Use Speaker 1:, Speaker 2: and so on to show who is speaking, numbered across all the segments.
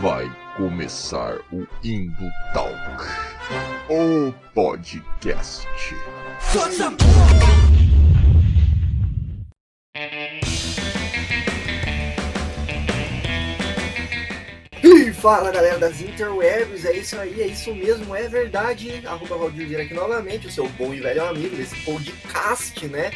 Speaker 1: Vai começar o Indo Talk, o podcast.
Speaker 2: E fala galera das interwebs, é isso aí, é isso mesmo, é verdade. Arroba Valdir aqui novamente, o seu bom e velho amigo desse podcast, né?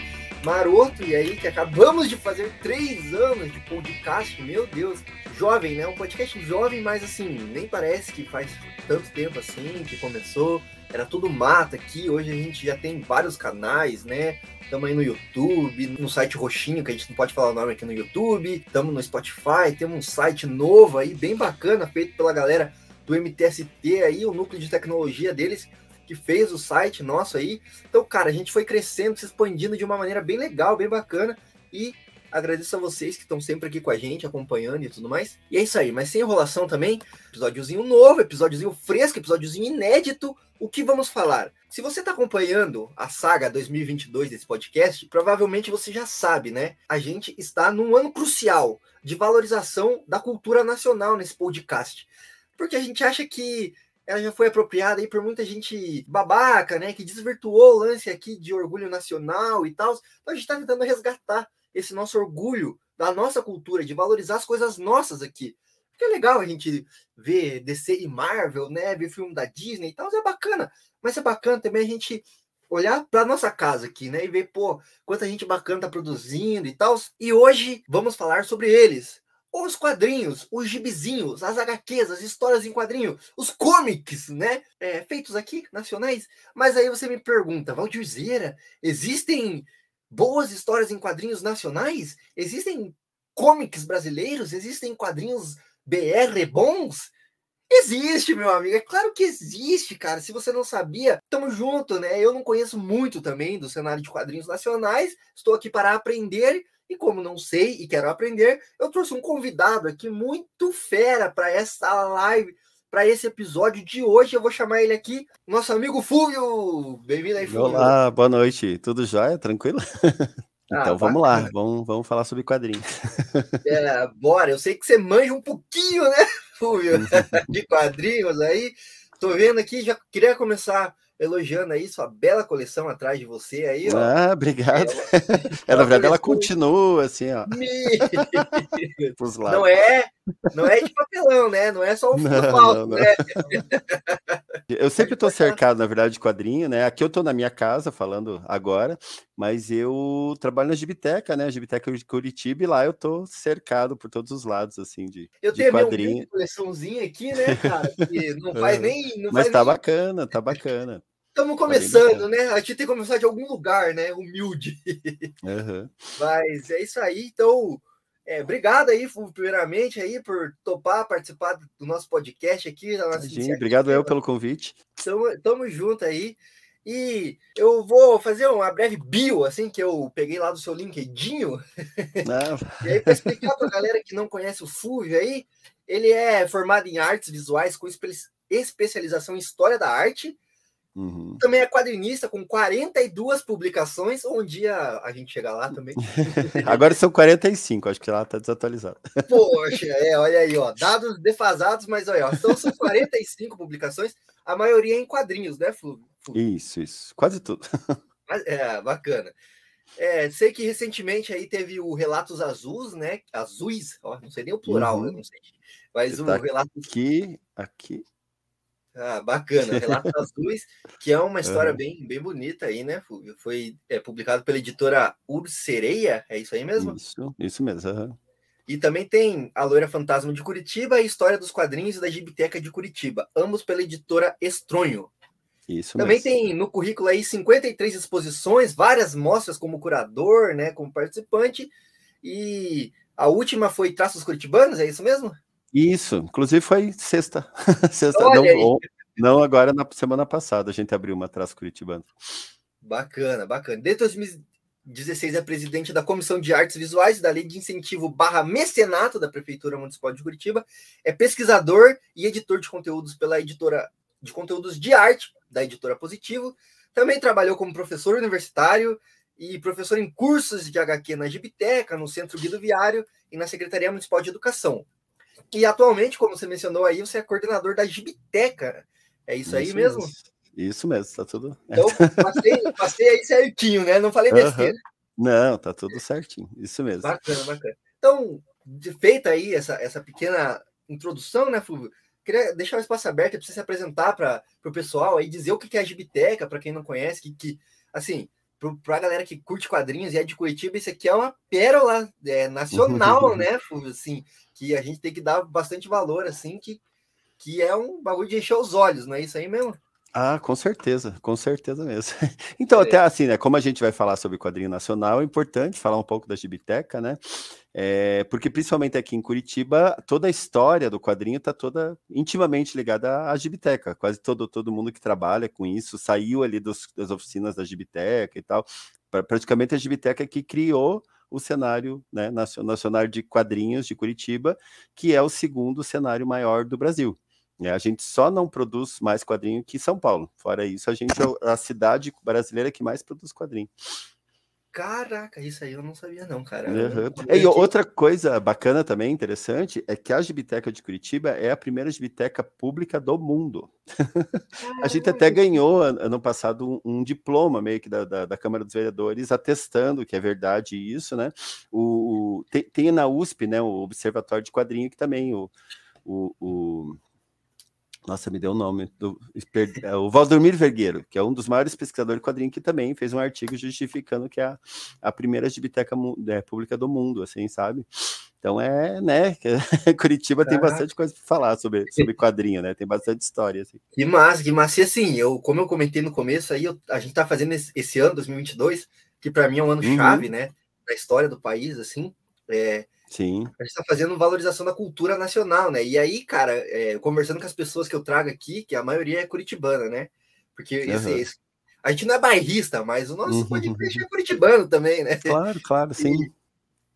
Speaker 2: Maroto, e aí que acabamos de fazer três anos de podcast, meu Deus. Jovem, né? Um podcast jovem, mas assim, nem parece que faz tanto tempo assim que começou. Era tudo mata aqui, hoje a gente já tem vários canais, né? Estamos aí no YouTube, no site roxinho, que a gente não pode falar o nome aqui no YouTube. Estamos no Spotify, temos um site novo aí, bem bacana, feito pela galera do MTST aí, o núcleo de tecnologia deles, que fez o site nosso aí. Então, cara, a gente foi crescendo, se expandindo de uma maneira bem legal, bem bacana. E agradeço a vocês que estão sempre aqui com a gente, acompanhando e tudo mais. E é isso aí, mas sem enrolação também, episódiozinho novo, episódiozinho fresco, episódiozinho inédito. O que vamos falar? Se você está acompanhando a saga 2022 desse podcast, provavelmente você já sabe, né? A gente está num ano crucial de valorização da cultura nacional nesse podcast. Porque a gente acha que ela já foi apropriada aí por muita gente babaca, né? Que desvirtuou o lance aqui de orgulho nacional e tal. Então a gente está tentando resgatar esse nosso orgulho da nossa cultura, de valorizar as coisas nossas aqui. Porque é legal a gente ver DC e Marvel, né? Ver filme da Disney e tal, é bacana. Mas é bacana também a gente olhar para nossa casa aqui, né? E ver, pô, quanta gente bacana tá produzindo e tal. E hoje vamos falar sobre eles. Os quadrinhos, os gibizinhos, as HQs, as histórias em quadrinho, os comics, né? É, feitos aqui, nacionais. Mas aí você me pergunta, Valdirzeira, existem boas histórias em quadrinhos nacionais? Existem comics brasileiros? Existem quadrinhos BR bons? Existe, meu amigo. É claro que existe, cara. Se você não sabia, tamo junto, né? Eu não conheço muito também do cenário de quadrinhos nacionais. Estou aqui para aprender. E como não sei e quero aprender, eu trouxe um convidado aqui muito fera para essa live, para esse episódio de hoje. Eu vou chamar ele aqui, nosso amigo Fúvio. Bem-vindo aí, Fúvio.
Speaker 3: Olá, boa noite. Tudo jóia? Tranquilo? Então ah, vamos bacana. lá, vamos, vamos falar sobre quadrinhos.
Speaker 2: É, bora, eu sei que você manja um pouquinho, né, Fúvio, de quadrinhos aí. Tô vendo aqui, já queria começar elogiando aí sua bela coleção atrás de você aí. Ó.
Speaker 3: Ah, obrigado. É, na verdade, ela continua assim, ó.
Speaker 2: não é, não é de papelão, né? Não é só um não, não, não. né?
Speaker 3: Eu sempre estou cercado, na verdade, de quadrinho, né? Aqui eu estou na minha casa falando agora, mas eu trabalho na Gibiteca, né? A Gibiteca de Curitiba, e lá eu estou cercado por todos os lados, assim, de,
Speaker 2: eu
Speaker 3: de quadrinho.
Speaker 2: Eu tenho coleçãozinha aqui, né, cara? Que não faz nem. Não
Speaker 3: mas
Speaker 2: faz
Speaker 3: tá
Speaker 2: nem...
Speaker 3: bacana, tá bacana.
Speaker 2: Estamos começando, né? A gente tem que começar de algum lugar, né? Humilde.
Speaker 3: Uhum.
Speaker 2: Mas é isso aí. Então, é, obrigado aí, primeiramente, aí, por topar participar do nosso podcast aqui.
Speaker 3: Sim, obrigado eu pelo convite.
Speaker 2: Tamo, tamo junto aí. E eu vou fazer uma breve bio, assim, que eu peguei lá do seu LinkedIn. e aí, para explicar para a galera que não conhece o Fúvio aí, ele é formado em artes visuais com especialização em história da arte
Speaker 3: Uhum.
Speaker 2: Também é quadrinista com 42 publicações. Um dia a gente chega lá também.
Speaker 3: Agora são 45, acho que lá está desatualizado.
Speaker 2: Poxa, é, olha aí, ó. Dados defasados, mas olha, ó, então são 45 publicações, a maioria em quadrinhos, né?
Speaker 3: Isso, isso. Quase tudo.
Speaker 2: É, bacana. É, sei que recentemente aí teve o Relatos Azuis, né? Azuis, ó, não sei nem o plural, uhum. não sei. Mas o
Speaker 3: tá
Speaker 2: Relatos.
Speaker 3: Aqui, aqui.
Speaker 2: Ah, bacana. Relatos Azuis, que é uma história bem, bem bonita aí, né? Foi é, publicado pela editora Ursereia, é isso aí mesmo?
Speaker 3: Isso, isso mesmo. Uhum.
Speaker 2: E também tem A Loira Fantasma de Curitiba e História dos Quadrinhos da Gibiteca de Curitiba, ambos pela editora Estronho.
Speaker 3: Isso
Speaker 2: Também
Speaker 3: mesmo.
Speaker 2: tem no currículo aí 53 exposições, várias mostras como curador, né, como participante, e a última foi Traços Curitibanos, é isso mesmo?
Speaker 3: Isso, inclusive foi sexta. sexta não, não, agora na semana passada a gente abriu uma Traço Curitibano.
Speaker 2: Bacana, bacana. Desde 2016 é presidente da Comissão de Artes Visuais da Lei de Incentivo barra Mecenato da Prefeitura Municipal de Curitiba. É pesquisador e editor de conteúdos pela editora de conteúdos de arte da editora Positivo. Também trabalhou como professor universitário e professor em cursos de HQ na Gibiteca, no Centro Guido Viário e na Secretaria Municipal de Educação. E atualmente, como você mencionou aí, você é coordenador da Gibiteca. É isso, isso aí mesmo? mesmo?
Speaker 3: Isso mesmo, tá tudo.
Speaker 2: Então, passei, passei aí certinho, né? Não falei besteira. Uhum.
Speaker 3: Não, tá tudo certinho. Isso mesmo.
Speaker 2: Bacana, bacana. Então, feita aí essa, essa pequena introdução, né, Fulvio? Queria deixar o espaço aberto para você se apresentar para o pessoal aí, dizer o que é a Gibiteca, para quem não conhece, que, que assim, para a galera que curte quadrinhos e é de Curitiba, isso aqui é uma pérola é, nacional, né, Fulvio? Assim, que a gente tem que dar bastante valor, assim, que, que é um bagulho de encher os olhos, não é isso aí mesmo?
Speaker 3: Ah, com certeza, com certeza mesmo. Então, é. até assim, né? Como a gente vai falar sobre quadrinho nacional, é importante falar um pouco da Gibiteca, né? É, porque principalmente aqui em Curitiba, toda a história do quadrinho está toda intimamente ligada à Gibiteca. Quase todo, todo mundo que trabalha com isso saiu ali dos, das oficinas da Gibiteca e tal. Praticamente a Gibiteca que criou o cenário né, nacional de quadrinhos de Curitiba, que é o segundo cenário maior do Brasil. É, a gente só não produz mais quadrinho que São Paulo. Fora isso, a gente é a cidade brasileira que mais produz quadrinho.
Speaker 2: Caraca, isso aí eu não sabia, não, cara.
Speaker 3: Uhum. E outra coisa bacana também, interessante, é que a Gibiteca de Curitiba é a primeira gibiteca pública do mundo. a gente até ganhou ano passado um, um diploma meio que da, da, da, Câmara dos Vereadores atestando que é verdade isso, né? O, o tem, tem, na USP, né, o Observatório de Quadrinho, que também o, o, o nossa, me deu o nome. Do, é o Valdomiro Vergueiro, que é um dos maiores pesquisadores de quadrinho, que também fez um artigo justificando que é a, a primeira biblioteca é, pública do mundo, assim, sabe? Então é, né? Curitiba tem bastante coisa para falar sobre, sobre quadrinho, né? Tem bastante história. Assim.
Speaker 2: Que massa, que massa. E assim, eu, como eu comentei no começo, aí eu, a gente tá fazendo esse, esse ano, 2022, que para mim é um ano uhum. chave, né? Na história do país, assim. É,
Speaker 3: Sim.
Speaker 2: A gente está fazendo valorização da cultura nacional, né? E aí, cara, é, conversando com as pessoas que eu trago aqui, que a maioria é curitibana, né? Porque uhum. esse, esse, a gente não é bairrista, mas o nosso uhum. podcast é curitibano também, né?
Speaker 3: Claro, claro, sim.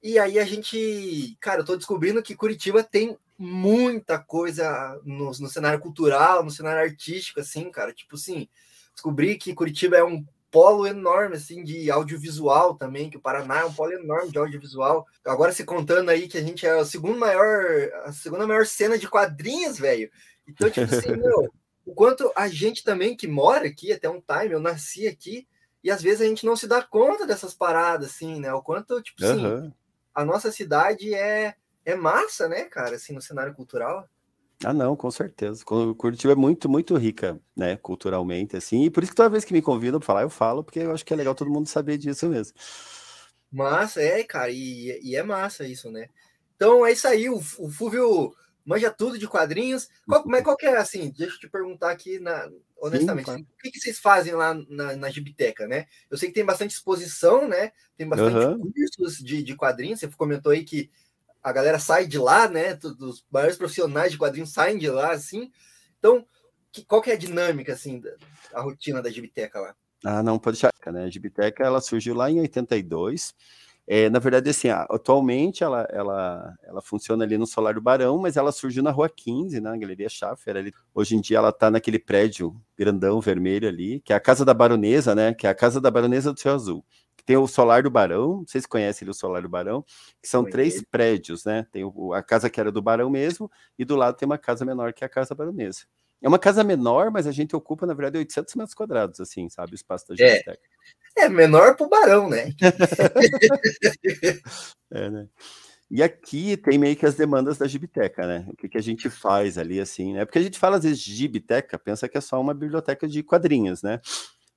Speaker 2: E, e, aí a gente, cara, eu tô descobrindo que Curitiba tem muita coisa no, no cenário cultural, no cenário artístico, assim, cara. Tipo assim, descobri que Curitiba é um polo enorme, assim, de audiovisual também, que o Paraná é um polo enorme de audiovisual. Agora se contando aí que a gente é a segunda maior, a segunda maior cena de quadrinhos, velho. Então, tipo assim, meu, o quanto a gente também que mora aqui, até um time, eu nasci aqui, e às vezes a gente não se dá conta dessas paradas, assim, né? O quanto, tipo assim, uhum. a nossa cidade é, é massa, né, cara, assim, no cenário cultural.
Speaker 3: Ah, não, com certeza. Curitiba é muito, muito rica, né, culturalmente, assim, e por isso que toda vez que me convidam para falar, eu falo, porque eu acho que é legal todo mundo saber disso mesmo.
Speaker 2: Massa, é, cara, e, e é massa isso, né? Então é isso aí, o, o Fúvio manja tudo de quadrinhos. Qual, mas qual que é, assim, deixa eu te perguntar aqui, na, honestamente, Sim, o que, que, vocês fazem lá na, na Gibiteca, né? Eu sei que tem bastante exposição, né? Tem bastante uhum. cursos de, de quadrinhos, você comentou aí que a galera sai de lá, né? Os maiores profissionais de quadrinhos saem de lá, assim. Então, que, qual que é a dinâmica, assim, da, a rotina da Gibiteca lá?
Speaker 3: Ah, não, pode deixar, né? A Gibiteca, ela surgiu lá em 82. É, na verdade, assim, atualmente ela, ela, ela funciona ali no Solar do Barão, mas ela surgiu na Rua 15, na Galeria Schaffer. Ali. Hoje em dia ela está naquele prédio grandão vermelho ali, que é a Casa da Baronesa, né? Que é a Casa da Baronesa do Céu Azul tem o Solar do Barão, vocês conhecem o Solar do Barão, que são três prédios, né? Tem o, a casa que era do Barão mesmo, e do lado tem uma casa menor que é a Casa Baronesa. É uma casa menor, mas a gente ocupa, na verdade, 800 metros quadrados, assim, sabe? O espaço da
Speaker 2: gente. É, é menor para o Barão, né?
Speaker 3: é, né? E aqui tem meio que as demandas da Gibiteca, né? O que, que a gente faz ali, assim, né? Porque a gente fala, às vezes, Gibiteca, pensa que é só uma biblioteca de quadrinhos, né?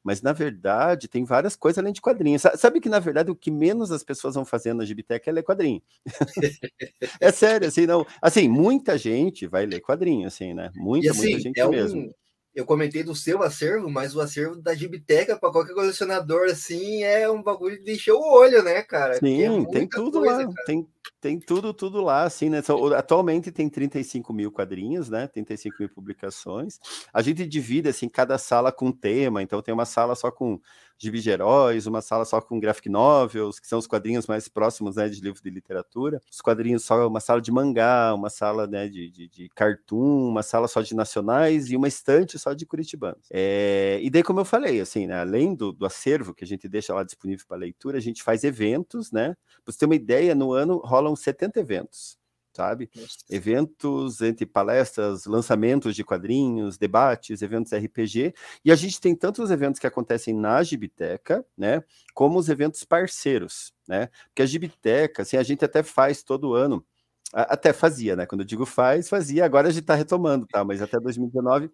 Speaker 3: Mas, na verdade, tem várias coisas além de quadrinhos. Sabe que, na verdade, o que menos as pessoas vão fazer na Gibitec é ler quadrinho. é sério, assim, não. Assim, muita gente vai ler quadrinho, assim, né? Muita, assim, muita gente é mesmo. Um...
Speaker 2: Eu comentei do seu acervo, mas o acervo da Gibiteca, para qualquer colecionador, assim, é um bagulho de encher o olho, né, cara?
Speaker 3: Sim, é tem tudo coisa, lá. Tem, tem tudo, tudo lá, assim, né? Atualmente tem 35 mil quadrinhos, né? 35 mil publicações. A gente divide, assim, cada sala com tema. Então, tem uma sala só com gibi de heróis, uma sala só com graphic novels, que são os quadrinhos mais próximos, né, de livro de literatura. Os quadrinhos só, uma sala de mangá, uma sala, né, de, de, de cartoon, uma sala só de nacionais e uma estante só de curitibanos. É... E daí, como eu falei, assim, né, além do, do acervo que a gente deixa lá disponível para leitura, a gente faz eventos, né? Pra você ter uma ideia, no ano rolam 70 eventos sabe? Eventos entre palestras, lançamentos de quadrinhos, debates, eventos RPG, e a gente tem tanto os eventos que acontecem na Gibiteca, né, como os eventos parceiros, né? Porque a Gibiteca, assim, a gente até faz todo ano, até fazia, né? Quando eu digo faz, fazia, agora a gente está retomando, tá? Mas até 2019,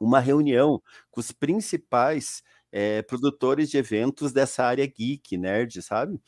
Speaker 3: uma reunião com os principais é, produtores de eventos dessa área geek, nerd, sabe?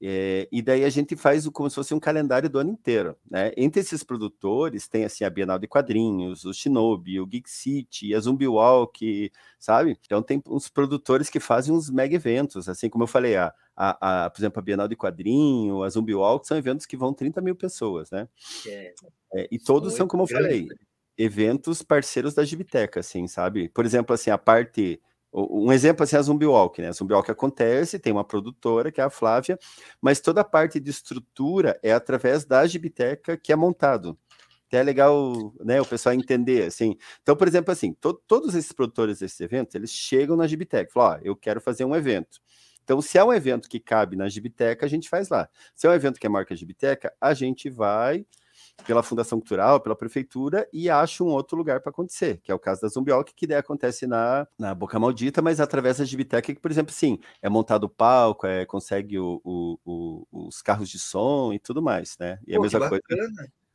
Speaker 3: É, e daí a gente faz o, como se fosse um calendário do ano inteiro. Né? Entre esses produtores tem assim a Bienal de Quadrinhos, o Shinobi, o Geek City, a Zumbi Walk, sabe? Então tem uns produtores que fazem uns mega eventos, assim como eu falei, a, a, a por exemplo, a Bienal de Quadrinho, a Zumbi Walk, são eventos que vão 30 mil pessoas, né? É. É, e todos são, como eu falei, né? eventos parceiros da Gibiteca, assim, sabe? Por exemplo, assim, a parte um exemplo assim, é a Zumbi Walk, né? A Zumbi Walk acontece, tem uma produtora, que é a Flávia, mas toda a parte de estrutura é através da Gibiteca que é montado. Até é legal, né, o pessoal entender, assim. Então, por exemplo, assim, to todos esses produtores desses eventos, eles chegam na Gibiteca, falam, ó, eu quero fazer um evento. Então, se é um evento que cabe na Gibiteca, a gente faz lá. Se é um evento que é marca Gibiteca, a gente vai pela Fundação Cultural, pela Prefeitura, e acha um outro lugar para acontecer, que é o caso da Zumbioc, que daí acontece na, na Boca Maldita, mas através da Gibiteca, que, por exemplo, sim, é montado o palco, é, consegue o, o, o, os carros de som e tudo mais, né? E Pô, a mesma coisa.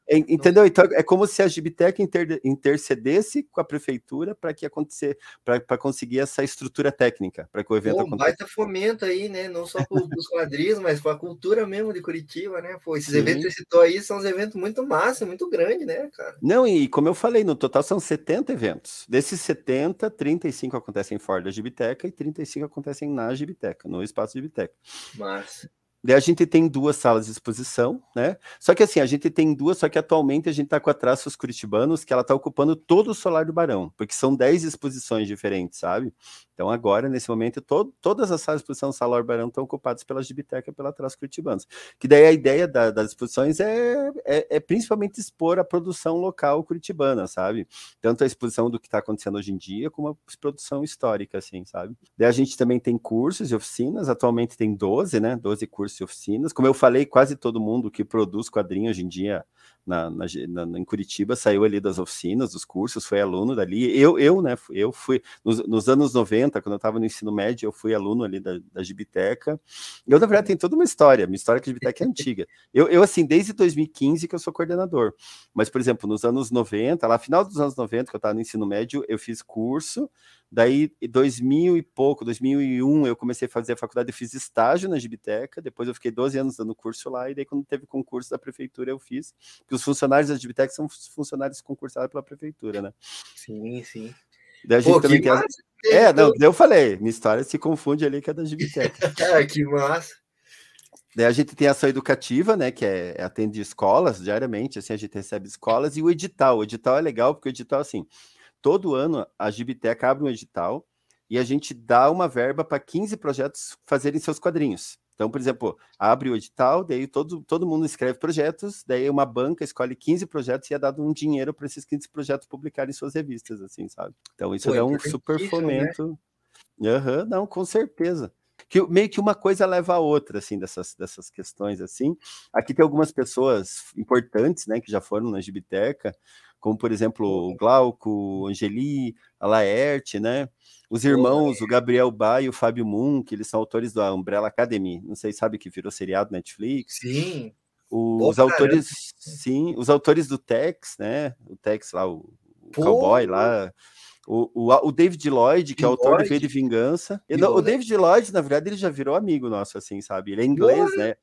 Speaker 3: Entendeu? Então é como se a Gibitec inter, intercedesse com a prefeitura para que acontecer, para conseguir essa estrutura técnica, para que o evento Pô,
Speaker 2: aconteça. Baita fomento aí, né? Não só para os quadrinhos, mas para a cultura mesmo de Curitiba, né? Pô, esses Sim. eventos que você citou aí são uns eventos muito massa, muito grandes, né, cara?
Speaker 3: Não, e como eu falei, no total são 70 eventos. Desses 70, 35 acontecem fora da Gibiteca e 35 acontecem na Gibiteca, no espaço Gibiteca.
Speaker 2: Massa.
Speaker 3: Daí a gente tem duas salas de exposição, né? Só que assim, a gente tem duas, só que atualmente a gente está com a Traços Curitibanos, que ela está ocupando todo o solar do Barão, porque são 10 exposições diferentes, sabe? Então, agora, nesse momento, todas as salas de exposição do Salão Barão estão ocupadas pela Gibiteca e pela Traços Curitibanos. Que daí a ideia da, das exposições é, é, é, principalmente expor a produção local curitibana, sabe? Tanto a exposição do que está acontecendo hoje em dia, como a produção histórica, assim, sabe? Daí a gente também tem cursos e oficinas, atualmente tem 12, né? 12 cursos e oficinas. Como eu falei, quase todo mundo que produz quadrinhos hoje em dia na, na, na, em Curitiba, saiu ali das oficinas, dos cursos, foi aluno dali. Eu, eu né, eu fui, nos, nos anos 90, quando eu estava no ensino médio, eu fui aluno ali da, da Gibiteca. Eu, na verdade, tem toda uma história, minha história com a Gibiteca é antiga. Eu, eu, assim, desde 2015 que eu sou coordenador. Mas, por exemplo, nos anos 90, lá final dos anos 90, que eu estava no ensino médio, eu fiz curso, Daí, em 2000 e pouco, 2001, eu comecei a fazer a faculdade, eu fiz estágio na Gibiteca, depois eu fiquei 12 anos dando curso lá, e daí quando teve concurso da prefeitura eu fiz, porque os funcionários da Gibiteca são funcionários concursados pela prefeitura, né?
Speaker 2: Sim, sim.
Speaker 3: Daí a gente Pô, também tem as... É, não, eu falei, minha história se confunde ali com a da Gibiteca.
Speaker 2: ah, que massa!
Speaker 3: Daí a gente tem ação educativa, né, que é, é atende escolas diariamente, assim, a gente recebe escolas, e o edital, o edital é legal, porque o edital, assim, todo ano a Gibiteca abre um edital e a gente dá uma verba para 15 projetos fazerem seus quadrinhos. Então, por exemplo, abre o edital, daí todo, todo mundo escreve projetos, daí uma banca escolhe 15 projetos e é dado um dinheiro para esses 15 projetos publicarem suas revistas, assim, sabe? Então, isso Pô, é um super né? fomento. Né? Uhum, não, com certeza. Que meio que uma coisa leva a outra, assim, dessas, dessas questões, assim. Aqui tem algumas pessoas importantes, né, que já foram na Gibiteca, como por exemplo o Glauco, o Angeli, a Laerte, né? Os irmãos, o Gabriel Ba e o Fábio Moon, que eles são autores da Umbrella Academy, não sei, sabe que virou seriado Netflix.
Speaker 2: Sim.
Speaker 3: Os autores, sim, os autores do Tex, né? O Tex lá, o, o cowboy lá. O, o, o, David Lloyd, que é autor de V de Vingança. Ele, o David Lloyd, na verdade, ele já virou amigo nosso, assim, sabe? Ele é inglês, né?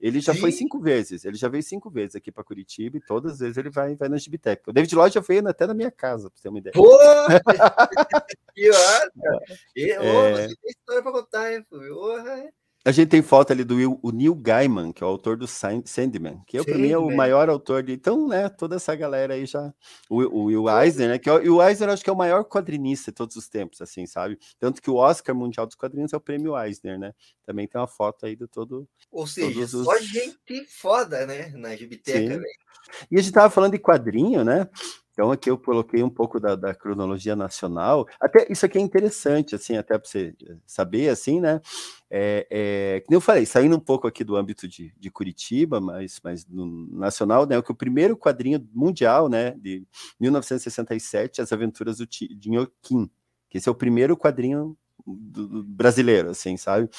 Speaker 3: Ele já Sim. foi cinco vezes, ele já veio cinco vezes aqui para Curitiba e todas as vezes ele vai, vai na Gibiteca. O David Lloyd já veio até na minha casa, para você ter uma ideia.
Speaker 2: Pô! que! E, é... você tem história para contar, hein? Porra.
Speaker 3: A gente tem foto ali do Will, o Neil Gaiman, que é o autor do Sandman, que para mim é o maior autor de. Então, né, toda essa galera aí já. O, o Will Eisner, né? Que é, o Eisner acho que é o maior quadrinista de todos os tempos, assim, sabe? Tanto que o Oscar Mundial dos Quadrinhos é o prêmio Eisner, né? Também tem uma foto aí do todo.
Speaker 2: Ou seja, os... só gente foda, né? Na Gibiteca, velho.
Speaker 3: E a gente tava falando de quadrinho, né? Então aqui eu coloquei um pouco da, da, cronologia nacional. Até isso aqui é interessante, assim, até para você saber, assim, né? É, é, como eu falei, saindo um pouco aqui do âmbito de, de Curitiba, mas, mas no nacional, né? Que o primeiro quadrinho mundial, né? De 1967, As Aventuras do Tinhoquim, que esse é o primeiro quadrinho do, do brasileiro, assim, sabe?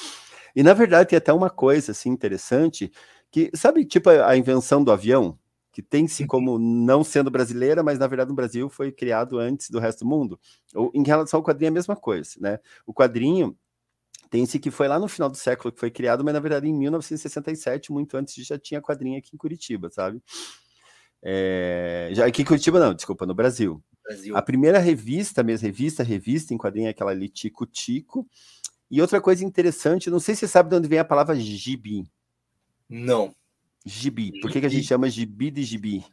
Speaker 3: E na verdade tem até uma coisa assim interessante que sabe tipo a invenção do avião que tem-se uhum. como não sendo brasileira, mas na verdade no Brasil foi criado antes do resto do mundo. Ou, em relação ao quadrinho é a mesma coisa, né? O quadrinho tem-se que foi lá no final do século que foi criado, mas na verdade em 1967, muito antes já tinha quadrinho aqui em Curitiba, sabe? É, já aqui em Curitiba não, desculpa, no Brasil. Brasil. A primeira revista, mesmo revista, revista em quadrinho é aquela ali Tico Tico. E outra coisa interessante, não sei se você sabe de onde vem a palavra gibi.
Speaker 2: Não.
Speaker 3: Gibi. Por que, que a gente chama gibi de gibi?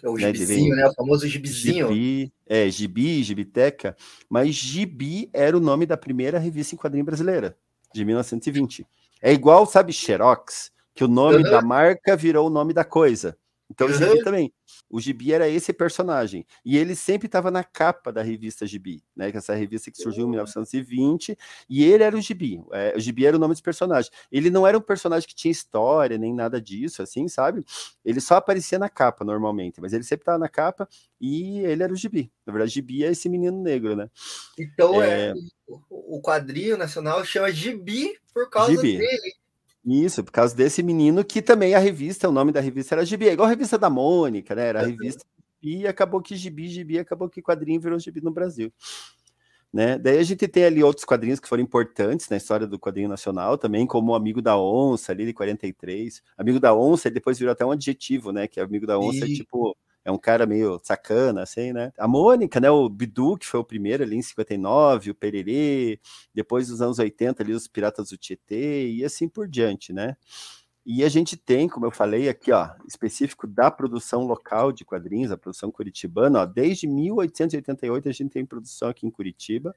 Speaker 2: É o né, gibizinho, né? O famoso gibizinho.
Speaker 3: Gibi, é, gibi, gibiteca. Mas gibi era o nome da primeira revista em quadrinho brasileira, de 1920. É igual, sabe, Xerox, que o nome uhum. da marca virou o nome da coisa. Então, o Gibi também. O Gibi era esse personagem. E ele sempre estava na capa da revista Gibi, né? Que essa revista que surgiu em 1920. E ele era o Gibi. É, o Gibi era o nome dos personagens. Ele não era um personagem que tinha história, nem nada disso, assim, sabe? Ele só aparecia na capa, normalmente. Mas ele sempre estava na capa e ele era o Gibi. Na verdade, Gibi é esse menino negro, né?
Speaker 2: Então, é, é o quadrinho nacional chama Gibi por causa Gibi. dele.
Speaker 3: Isso, por causa desse menino que também a revista, o nome da revista era Gibi, é igual a revista da Mônica, né? Era a revista e acabou que Gibi, Gibi, acabou que quadrinho virou Gibi no Brasil. Né? Daí a gente tem ali outros quadrinhos que foram importantes na história do quadrinho nacional também, como o Amigo da Onça, ali de 43. Amigo da Onça, depois virou até um adjetivo, né? Que Amigo da Onça e... é tipo é um cara meio sacana, assim, né? A Mônica, né? O Bidu, que foi o primeiro ali em 59, o Pererê, depois dos anos 80 ali os Piratas do Tietê e assim por diante, né? E a gente tem, como eu falei aqui, ó, específico da produção local de quadrinhos, a produção curitibana, ó, desde 1888 a gente tem produção aqui em Curitiba.
Speaker 2: Né?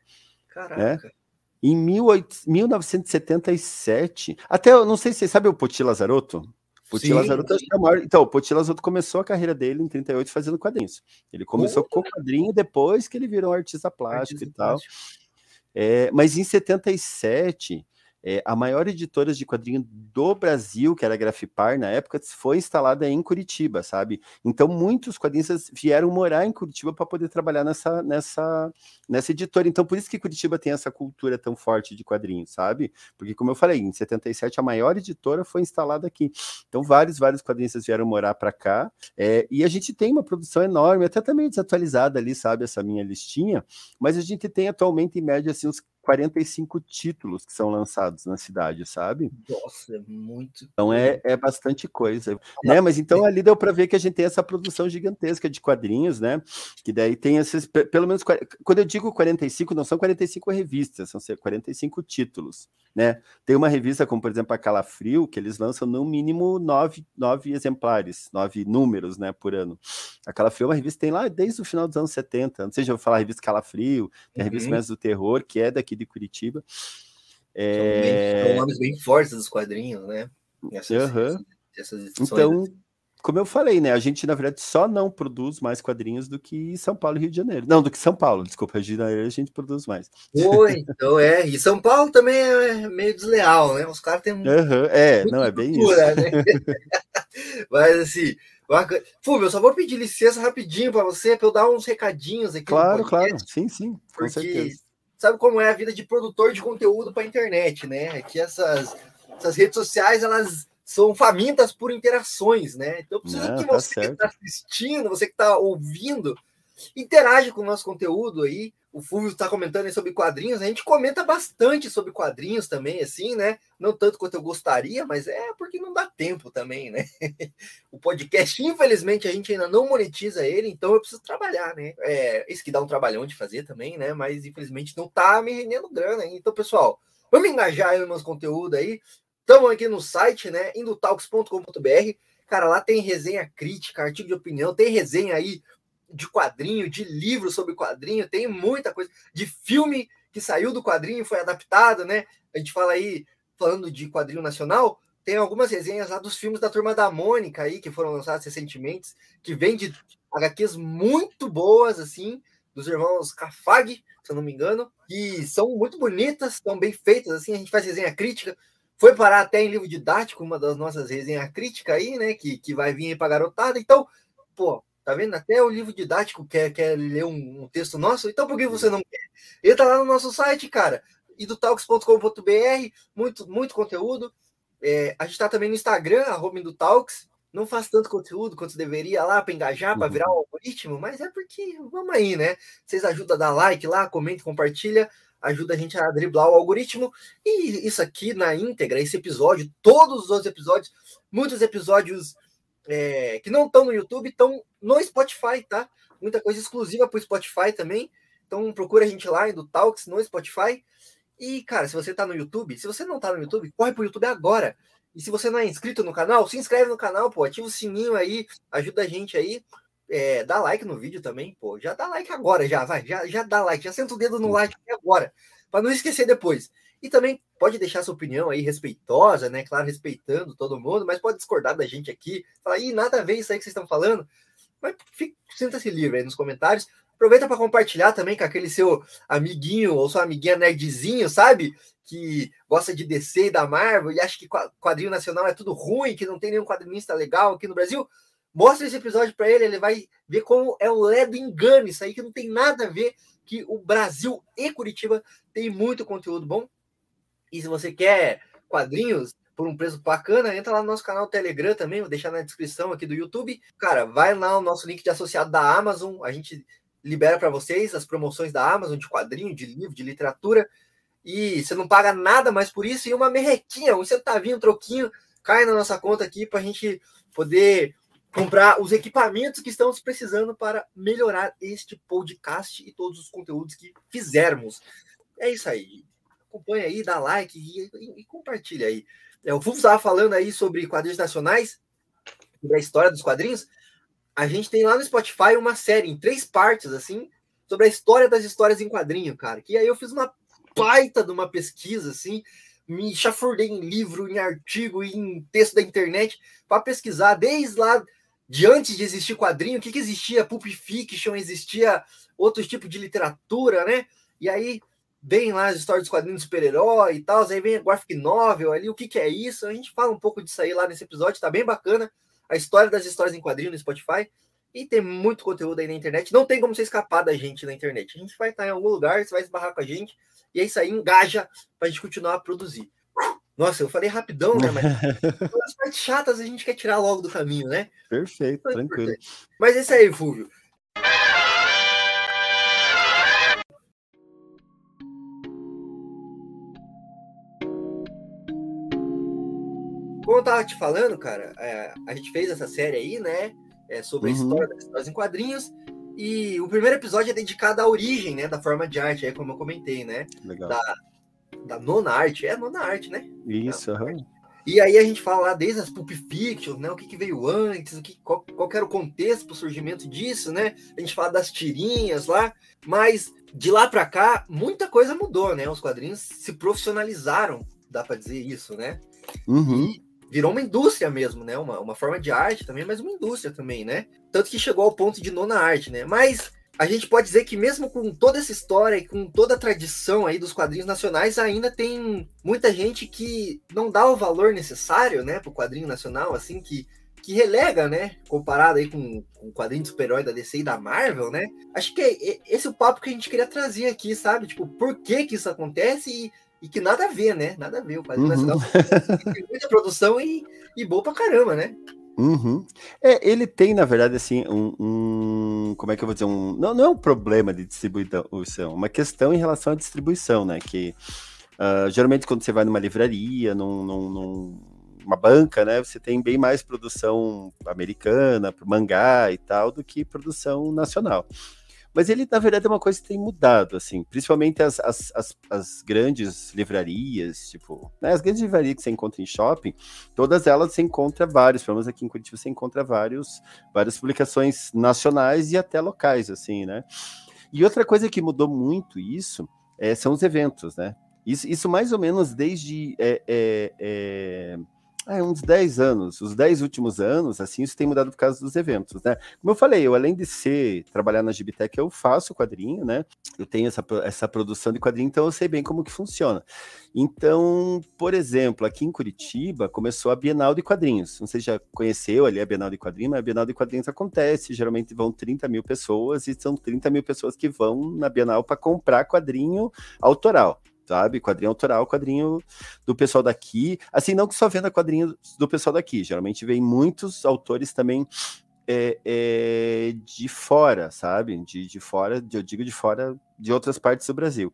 Speaker 2: Caraca. Né?
Speaker 3: Em 18, 1977, até, eu não sei se você sabe o Poti Lazarotto? Poti Lazarotto é maior. Então, o Poti Lazarotto começou a carreira dele em 38 fazendo quadrinhos. Ele começou com quadrinho depois que ele virou um artista plástico artista e tal. Plástico. É, mas em 77, é, a maior editora de quadrinho do Brasil, que era a Grafipar na época, foi instalada em Curitiba, sabe? Então muitos quadrinistas vieram morar em Curitiba para poder trabalhar nessa, nessa, nessa editora. Então por isso que Curitiba tem essa cultura tão forte de quadrinhos, sabe? Porque como eu falei, em 77 a maior editora foi instalada aqui. Então vários, vários quadrinistas vieram morar para cá. É, e a gente tem uma produção enorme, até também desatualizada ali, sabe? Essa minha listinha. Mas a gente tem atualmente em média assim uns 45 títulos que são lançados na cidade, sabe?
Speaker 2: Nossa, é muito.
Speaker 3: Então é, é bastante coisa, né? Mas então ali deu para ver que a gente tem essa produção gigantesca de quadrinhos, né? Que daí tem esses, pelo menos, quando eu digo 45, não são 45 revistas, são 45 títulos, né? Tem uma revista como, por exemplo, a Calafrio, que eles lançam no mínimo nove, nove exemplares, nove números, né, por ano. A Calafrio é uma revista que tem lá desde o final dos anos 70, não sei se eu vou falar a revista Calafrio, tem a revista uhum. do Terror, que é daqui aqui de Curitiba.
Speaker 2: É... São, nomes bem fortes dos quadrinhos, né?
Speaker 3: Essas, uhum. essas então, como eu falei, né? A gente, na verdade, só não produz mais quadrinhos do que São Paulo e Rio de Janeiro. Não, do que São Paulo, desculpa, Rio de Janeiro a gente produz mais.
Speaker 2: Oi, então é. E São Paulo também é meio desleal, né? Os caras têm.
Speaker 3: Uhum, é, não, é bem cultura, isso. Né?
Speaker 2: Mas assim. Fúvio, eu só vou pedir licença rapidinho para você, para eu dar uns recadinhos aqui.
Speaker 3: Claro, claro, sim, sim, com
Speaker 2: porque
Speaker 3: certeza
Speaker 2: sabe como é a vida de produtor de conteúdo para internet, né? Que essas, essas redes sociais elas são famintas por interações, né? Então eu preciso Não, que tá você que está assistindo, você que está ouvindo, interage com o nosso conteúdo aí. O Fulvio está comentando aí sobre quadrinhos, a gente comenta bastante sobre quadrinhos também, assim, né? Não tanto quanto eu gostaria, mas é porque não dá tempo também, né? o podcast, infelizmente, a gente ainda não monetiza ele, então eu preciso trabalhar, né? É, isso que dá um trabalhão de fazer também, né? Mas infelizmente não tá me rendendo grana, hein? Então, pessoal, Vamos engajar aí no nosso conteúdo aí. Estamos aqui no site, né? Indotalks.com.br. Cara, lá tem resenha crítica, artigo de opinião, tem resenha aí de quadrinho, de livro sobre quadrinho, tem muita coisa, de filme que saiu do quadrinho, foi adaptado, né? A gente fala aí, falando de quadrinho nacional, tem algumas resenhas lá dos filmes da Turma da Mônica aí, que foram lançados recentemente, que vem de HQs muito boas, assim, dos irmãos Cafag, se eu não me engano, e são muito bonitas, são bem feitas, assim, a gente faz resenha crítica, foi parar até em livro didático, uma das nossas resenhas críticas aí, né? Que, que vai vir aí pra garotada. Então, pô, tá vendo? Até o livro didático quer, quer ler um, um texto nosso. Então, por que você não quer? Ele tá lá no nosso site, cara. Idotalks.com.br, muito, muito conteúdo. É, a gente tá também no Instagram, arroba. Não faz tanto conteúdo quanto deveria lá para engajar, para virar um algoritmo, mas é porque vamos aí, né? Vocês ajudam a dar like lá, comenta, compartilha ajuda a gente a driblar o algoritmo. E isso aqui na íntegra, esse episódio, todos os outros episódios, muitos episódios é, que não estão no YouTube, estão no Spotify, tá? Muita coisa exclusiva para o Spotify também. Então procura a gente lá do Talks no Spotify. E, cara, se você está no YouTube, se você não está no YouTube, corre pro YouTube agora. E se você não é inscrito no canal, se inscreve no canal, pô, ativa o sininho aí, ajuda a gente aí. É, dá like no vídeo também, pô. Já dá like agora, já, vai. Já, já dá like, já senta o dedo no like agora, para não esquecer depois. E também pode deixar sua opinião aí respeitosa, né? Claro, respeitando todo mundo, mas pode discordar da gente aqui. Falar, nada a ver isso aí que vocês estão falando. Mas sinta-se livre aí nos comentários. Aproveita para compartilhar também com aquele seu amiguinho ou sua amiguinha nerdzinho, sabe? Que gosta de DC e da Marvel e acha que quadrinho nacional é tudo ruim, que não tem nenhum quadrinista legal aqui no Brasil. Mostra esse episódio para ele, ele vai ver como é o ledo engano, isso aí que não tem nada a ver, que o Brasil e Curitiba tem muito conteúdo bom. E se você quer quadrinhos por um preço bacana, entra lá no nosso canal Telegram também, vou deixar na descrição aqui do YouTube. Cara, vai lá no nosso link de associado da Amazon, a gente libera para vocês as promoções da Amazon de quadrinho, de livro, de literatura. E você não paga nada mais por isso, e uma merrequinha, um centavinho, um troquinho, cai na nossa conta aqui para a gente poder comprar os equipamentos que estamos precisando para melhorar este podcast e todos os conteúdos que fizermos. É isso aí. Acompanha aí, dá like e, e, e compartilha aí. É, o Fufo estava falando aí sobre quadrinhos nacionais, sobre a história dos quadrinhos. A gente tem lá no Spotify uma série em três partes, assim, sobre a história das histórias em quadrinho, cara. Que aí eu fiz uma baita de uma pesquisa, assim, me chafurdei em livro, em artigo, em texto da internet para pesquisar desde lá de antes de existir quadrinho, o que, que existia? Pulp Fiction, existia outros tipos de literatura, né? E aí vem lá as histórias dos quadrinhos super-herói e tal, aí vem a graphic novel ali, o que, que é isso? A gente fala um pouco disso aí lá nesse episódio, tá bem bacana. A história das histórias em quadrinho no Spotify. E tem muito conteúdo aí na internet. Não tem como você escapar da gente na internet. A gente vai estar em algum lugar, você vai esbarrar com a gente. E é isso aí, engaja pra gente continuar a produzir. Nossa, eu falei rapidão, né? Mas as partes chatas a gente quer tirar logo do caminho, né?
Speaker 3: Perfeito, é tranquilo.
Speaker 2: Mas é isso aí, Fulvio. Como eu tava te falando, cara, é, a gente fez essa série aí, né? É, sobre uhum. a história das histórias em quadrinhos. E o primeiro episódio é dedicado à origem, né? Da forma de arte, aí, como eu comentei, né?
Speaker 3: Legal.
Speaker 2: Da, da nona arte, é nona arte, né?
Speaker 3: Isso, aham.
Speaker 2: E aí a gente fala lá desde as Pulp Fiction, né? O que, que veio antes, o que, qual, qual era o contexto para o surgimento disso, né? A gente fala das tirinhas lá, mas de lá para cá muita coisa mudou, né? Os quadrinhos se profissionalizaram, dá para dizer isso, né?
Speaker 3: Uhum.
Speaker 2: Virou uma indústria mesmo, né? Uma, uma forma de arte também, mas uma indústria também, né? Tanto que chegou ao ponto de nona arte, né? Mas a gente pode dizer que mesmo com toda essa história e com toda a tradição aí dos quadrinhos nacionais, ainda tem muita gente que não dá o valor necessário, né, pro quadrinho nacional, assim, que, que relega, né, comparado aí com, com o quadrinho de super-herói da DC e da Marvel, né? Acho que é, é esse é o papo que a gente queria trazer aqui, sabe? Tipo, por que que isso acontece e, e que nada a ver, né? Nada a ver. O quadrinho uhum. nacional tem muita produção e, e boa pra caramba, né?
Speaker 3: Uhum. É, ele tem, na verdade, assim, um, um, Como é que eu vou dizer? Um, não, não é um problema de distribuição, é uma questão em relação à distribuição, né? Que uh, geralmente quando você vai numa livraria, num, num, numa banca, né? Você tem bem mais produção americana, mangá e tal, do que produção nacional. Mas ele, na verdade, é uma coisa que tem mudado, assim, principalmente as, as, as, as grandes livrarias, tipo, né, as grandes livrarias que você encontra em shopping, todas elas você encontra vários, pelo menos aqui em Curitiba você encontra vários, várias publicações nacionais e até locais, assim, né? E outra coisa que mudou muito isso é, são os eventos, né? Isso, isso mais ou menos desde é, é, é uns 10 anos, os 10 últimos anos, assim, isso tem mudado por causa dos eventos, né? Como eu falei, eu além de ser, trabalhar na Gibitec, eu faço quadrinho, né? Eu tenho essa, essa produção de quadrinho, então eu sei bem como que funciona. Então, por exemplo, aqui em Curitiba, começou a Bienal de Quadrinhos. Não sei se já conheceu ali a Bienal de Quadrinhos, mas a Bienal de Quadrinhos acontece, geralmente vão 30 mil pessoas, e são 30 mil pessoas que vão na Bienal para comprar quadrinho autoral sabe? Quadrinho autoral, quadrinho do pessoal daqui. Assim, não que só venda quadrinho do pessoal daqui, geralmente vem muitos autores também é, é, de fora, sabe? De, de fora, eu digo de fora de outras partes do Brasil.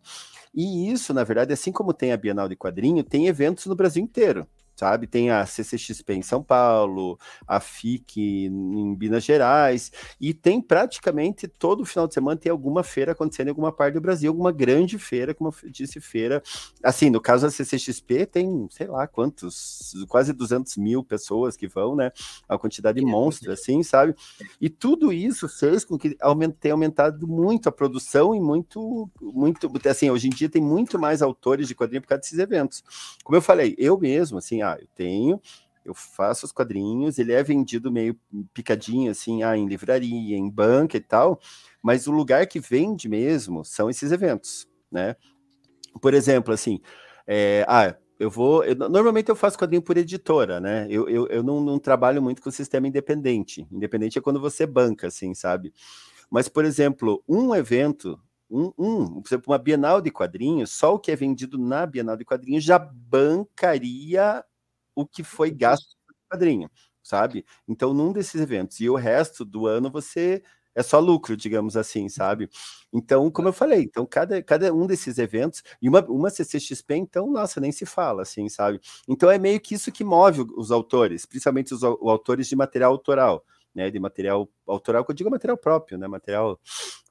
Speaker 3: E isso, na verdade, assim como tem a Bienal de Quadrinho, tem eventos no Brasil inteiro sabe? Tem a CCXP em São Paulo, a FIC em Minas Gerais, e tem praticamente todo final de semana tem alguma feira acontecendo em alguma parte do Brasil, alguma grande feira, como eu disse, feira. Assim, no caso da CCXP, tem, sei lá quantos, quase 200 mil pessoas que vão, né? A quantidade monstra, assim, sabe? E tudo isso fez com que tenha aumentado muito a produção e muito, muito, assim, hoje em dia tem muito mais autores de quadrinhos por causa desses eventos. Como eu falei, eu mesmo, assim, ah, eu tenho, eu faço os quadrinhos, ele é vendido meio picadinho, assim, ah, em livraria, em banca e tal, mas o lugar que vende mesmo são esses eventos, né? Por exemplo, assim, é, ah, eu vou. Eu, normalmente eu faço quadrinho por editora, né? Eu, eu, eu não, não, trabalho muito com o sistema independente. Independente é quando você banca, assim, sabe? Mas, por exemplo, um evento um, um, por exemplo, uma Bienal de quadrinhos, só o que é vendido na Bienal de quadrinhos já bancaria o que foi gasto no quadrinho, sabe? Então, num desses eventos, e o resto do ano você é só lucro, digamos assim, sabe? Então, como eu falei, então cada, cada um desses eventos, e uma, uma CCXP, então, nossa, nem se fala, assim, sabe? Então é meio que isso que move os autores, principalmente os, os autores de material autoral, né? De material autoral, que eu digo material próprio, né? Material,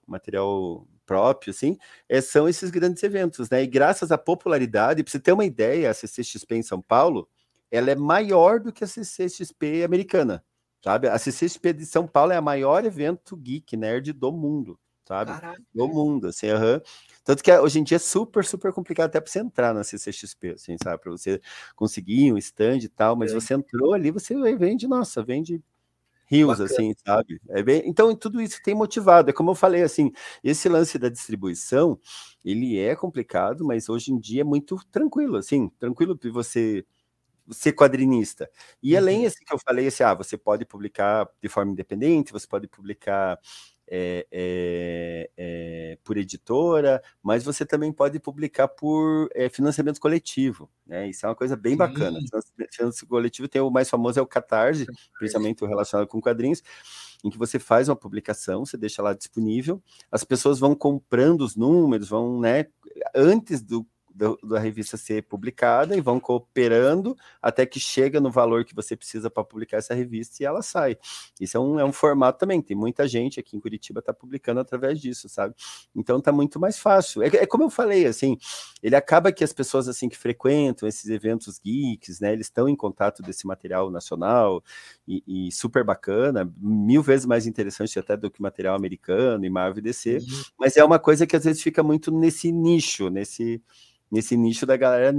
Speaker 3: material próprio, assim, é, são esses grandes eventos, né? E graças à popularidade, para você ter uma ideia, a CCXP em São Paulo, ela é maior do que a CCXP americana, sabe? A CCXP de São Paulo é o maior evento geek nerd do mundo, sabe? Caraca. Do mundo, assim, uhum. Tanto que hoje em dia é super, super complicado até para você entrar na CCXP, assim, sabe? Para você conseguir um stand e tal, mas é. você entrou ali, você vende, nossa, vende rios, Bacana. assim, sabe? É bem... Então, tudo isso tem motivado. É como eu falei, assim, esse lance da distribuição, ele é complicado, mas hoje em dia é muito tranquilo, assim, tranquilo para você ser quadrinista. E uhum. além assim que eu falei, assim, ah, você pode publicar de forma independente, você pode publicar é, é, é, por editora, mas você também pode publicar por é, financiamento coletivo, né? Isso é uma coisa bem Sim. bacana. Financiamento coletivo tem o mais famoso é o Catarse, principalmente relacionado com quadrinhos, em que você faz uma publicação, você deixa lá disponível, as pessoas vão comprando os números, vão, né, antes do do, da revista ser publicada e vão cooperando até que chega no valor que você precisa para publicar essa revista e ela sai. Isso é um, é um formato também, tem muita gente aqui em Curitiba está publicando através disso, sabe? Então tá muito mais fácil. É, é, como eu falei, assim, ele acaba que as pessoas assim que frequentam esses eventos geeks, né, eles estão em contato desse material nacional e, e, super bacana, mil vezes mais interessante até do que material americano e Marvel DC, uhum. mas é uma coisa que às vezes fica muito nesse nicho, nesse nesse nicho da galera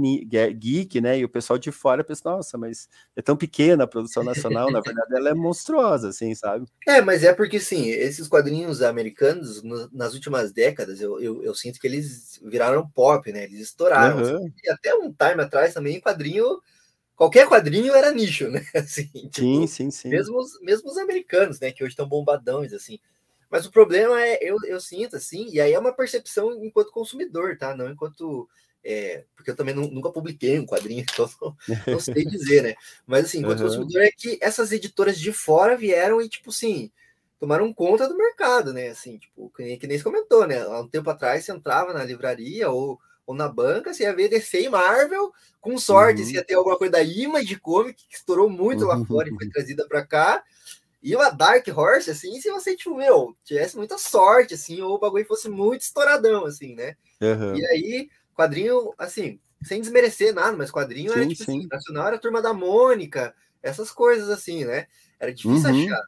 Speaker 3: geek, né? E o pessoal de fora pensa, nossa, mas é tão pequena a produção nacional, na verdade ela é monstruosa, assim, sabe?
Speaker 2: É, mas é porque, sim, esses quadrinhos americanos, no, nas últimas décadas, eu, eu, eu, sinto que eles viraram pop, né? Eles estouraram. Uhum. Assim, e até um time atrás também, quadrinho, qualquer quadrinho era nicho, né? Assim,
Speaker 3: tipo, sim, sim, sim.
Speaker 2: Mesmo os, mesmo os americanos, né? Que hoje estão bombadões, assim. Mas o problema é, eu, eu sinto assim, e aí é uma percepção enquanto consumidor, tá? Não enquanto é, porque eu também não, nunca publiquei um quadrinho, então não, não sei dizer, né? Mas assim, enquanto uhum. consumidor é que essas editoras de fora vieram e, tipo assim, tomaram conta do mercado, né? Assim, tipo, que nem, que nem você comentou, né? Há um tempo atrás você entrava na livraria ou, ou na banca, você ia ver DC e Marvel, com sorte, uhum. você ia ter alguma coisa da Image Comic, que estourou muito lá fora e foi trazida para cá. E uma Dark Horse, assim, se você, tipo, meu, tivesse muita sorte, assim, ou o bagulho fosse muito estouradão, assim, né?
Speaker 3: Uhum.
Speaker 2: E aí, quadrinho, assim, sem desmerecer nada, mas quadrinho sim, era, tipo assim, sim. assim, nacional era a Turma da Mônica, essas coisas, assim, né? Era difícil uhum. achar.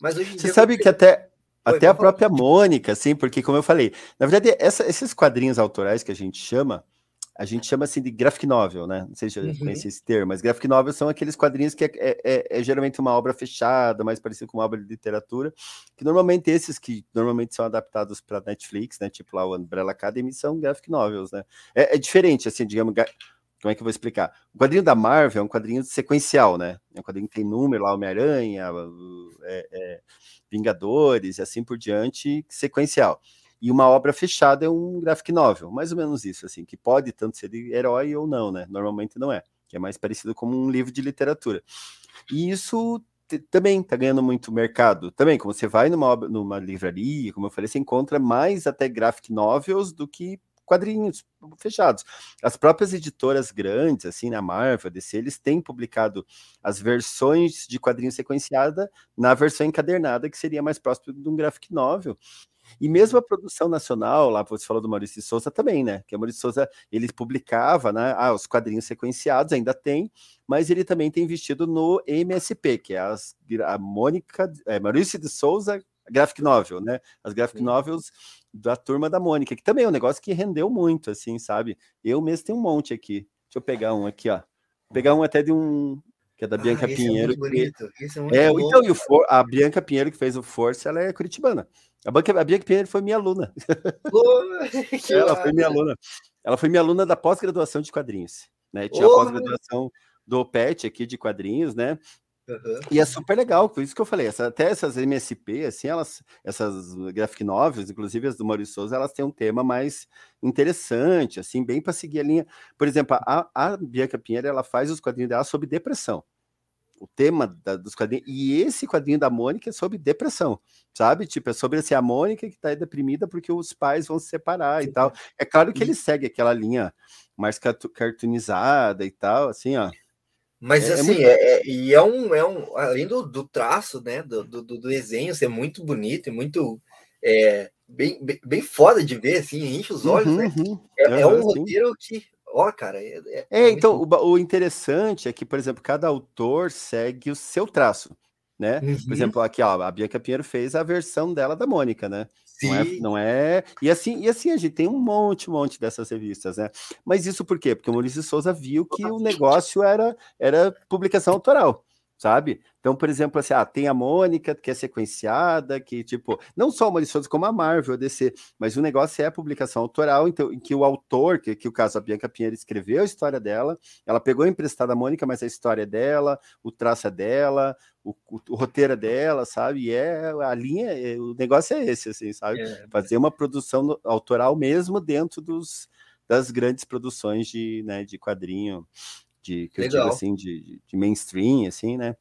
Speaker 2: Mas hoje em
Speaker 3: Você dia... sabe que até... Até a própria Mônica, assim, porque, como eu falei, na verdade, essa, esses quadrinhos autorais que a gente chama, a gente chama assim de graphic novel, né? Não sei se uhum. conhece esse termo, mas graphic novel são aqueles quadrinhos que é, é, é, é, geralmente uma obra fechada, mais parecido com uma obra de literatura, que normalmente esses que normalmente são adaptados para Netflix, né? Tipo lá o Umbrella Academy, são graphic novels, né? É, é, diferente, assim, digamos. Como é que eu vou explicar? O quadrinho da Marvel é um quadrinho sequencial, né? É um quadrinho que tem número lá, Homem-Aranha, é, é, Vingadores e assim por diante, sequencial. E uma obra fechada é um graphic novel, mais ou menos isso, assim, que pode tanto ser de herói ou não, né? Normalmente não é, que é mais parecido com um livro de literatura. E isso também está ganhando muito mercado. Também, como você vai numa, numa livraria, como eu falei, você encontra mais até graphic novels do que quadrinhos fechados. As próprias editoras grandes, assim, na Marvel, DC, eles têm publicado as versões de quadrinho sequenciada na versão encadernada, que seria mais próximo de um graphic novel. E mesmo a produção nacional, lá você falou do Maurício de Souza também, né? Que o Maurício de Souza, ele publicava, né? Ah, os quadrinhos sequenciados ainda tem, mas ele também tem investido no MSP, que é as, a Mônica, é, Maurício de Souza Graphic Novel, né? As Graphic Sim. Novels da turma da Mônica, que também é um negócio que rendeu muito, assim, sabe? Eu mesmo tenho um monte aqui. Deixa eu pegar um aqui, ó. Vou pegar um até de um que é da Bianca ah, Pinheiro. É,
Speaker 2: bonito,
Speaker 3: que... é, é então, e o For... a Bianca Pinheiro que fez o Força, ela é curitibana. A Bianca, a Pinheiro foi minha aluna. ela foi minha aluna. Ela foi minha aluna da pós-graduação de quadrinhos, né? Tinha oh, a pós-graduação do PET aqui de quadrinhos, né? Uhum. E é super legal, por isso que eu falei, essa, até essas MSP, assim, elas, essas graphic novels, inclusive as do Maurício Souza, elas têm um tema mais interessante, assim, bem para seguir a linha. Por exemplo, a, a Bianca Pinheiro, ela faz os quadrinhos dela sobre depressão. O tema da, dos quadrinhos, e esse quadrinho da Mônica é sobre depressão, sabe? Tipo, é sobre assim, a Mônica que tá deprimida porque os pais vão se separar Sim. e tal. É claro que ele segue aquela linha mais cartoonizada e tal, assim, ó
Speaker 2: mas é, é assim, é, é, e é um, é um além do, do traço, né, do, do, do, desenho ser muito bonito e muito é, bem, bem, bem, foda de ver, assim, enche os olhos, uhum, né? Uhum, é, é, um roteiro que, ó, cara, é,
Speaker 3: é, é então o, o, interessante é que, por exemplo, cada autor segue o seu traço, né? Uhum. Por exemplo, aqui, ó, a Bianca Pinheiro fez a versão dela da Mônica, né? Sim. Não é, não é. E assim, e assim, a gente tem um monte, um monte dessas revistas, né? Mas isso por quê? Porque o Maurício Souza viu que o negócio era, era publicação autoral sabe? Então, por exemplo, assim, ah, tem a Mônica, que é sequenciada, que, tipo, não só o Maurício como a Marvel, a DC, mas o negócio é a publicação autoral, então, em que o autor, que, que o caso a Bianca Pinheiro escreveu a história dela, ela pegou emprestada a Mônica, mas a história é dela, o traço é dela, o, o, o roteiro é dela, sabe? E é a linha, é, o negócio é esse, assim, sabe? É. Fazer uma produção autoral mesmo dentro dos, das grandes produções de, né, de quadrinho de que Legal. eu digo assim, de, de mainstream, assim, né?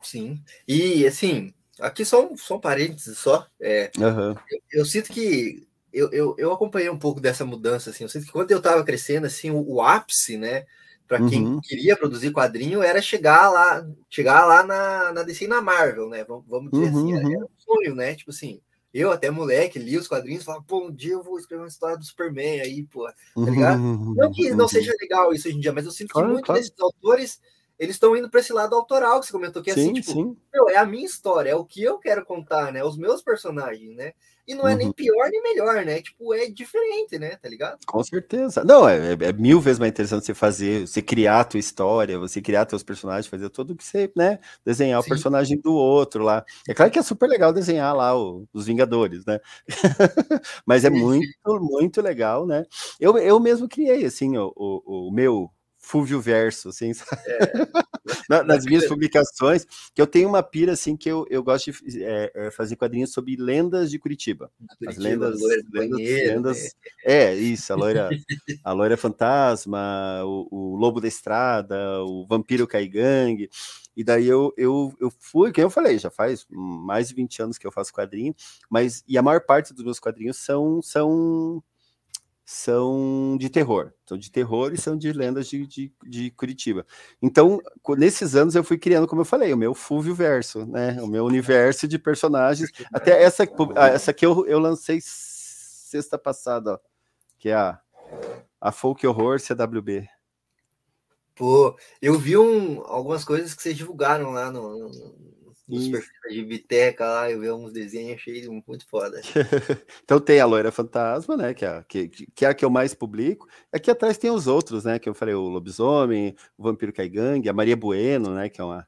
Speaker 2: Sim. E assim, aqui só um, só um parênteses só. É, uhum. eu, eu, sinto que eu, eu, eu, acompanhei um pouco dessa mudança, assim. Eu sinto que quando eu estava crescendo, assim, o, o ápice, né? Para quem uhum. queria produzir quadrinho, era chegar lá, chegar lá na, na DC na Marvel, né? Vamos, vamos dizer assim, uhum. assim, era, era um sonho, né? Tipo assim, eu, até moleque, li os quadrinhos e falava, pô, um dia eu vou escrever uma história do Superman aí, pô, tá ligado? Uhum, não que não uhum. seja legal isso hoje em dia, mas eu sinto que claro, muitos claro. desses autores eles estão indo para esse lado autoral que você comentou, que é assim, sim, assim, tipo, meu, é a minha história, é o que eu quero contar, né? Os meus personagens, né? E não é uhum. nem pior nem melhor, né? Tipo, é diferente, né? Tá ligado?
Speaker 3: Com certeza. Não, é, é, mil vezes mais interessante você fazer, você criar a tua história, você criar teus personagens, fazer tudo que você, né? Desenhar Sim. o personagem do outro lá. É claro que é super legal desenhar lá o, os Vingadores, né? Mas é muito, muito legal, né? Eu, eu mesmo criei, assim, o, o, o meu Fulvio Verso, assim, é. nas minhas publicações, que eu tenho uma pira, assim, que eu, eu gosto de é, é fazer quadrinhos sobre lendas de Curitiba. Curitiba As lendas, lendas, banheiro, lendas né? é, isso, a loira, a loira fantasma, o, o lobo da estrada, o vampiro caigangue, e daí eu, eu, eu fui, que eu falei, já faz mais de 20 anos que eu faço quadrinho, mas, e a maior parte dos meus quadrinhos são, são são de terror. São de terror e são de lendas de, de, de, Curitiba. Então, nesses anos eu fui criando, como eu falei, o meu Fúvio Verso, né? O meu universo de personagens. Até essa, essa aqui eu, eu lancei sexta passada, ó, que é a, a Folk Horror CWB.
Speaker 2: Pô, eu vi um, algumas coisas que vocês divulgaram lá no, no perfis de Biteca lá, eu vi uns desenhos, achei muito foda.
Speaker 3: então tem a Loira Fantasma, né? Que é, a, que, que é a que eu mais publico. Aqui atrás tem os outros, né? Que eu falei, o Lobisomem, o Vampiro Caigangue, a Maria Bueno, né? Que é uma,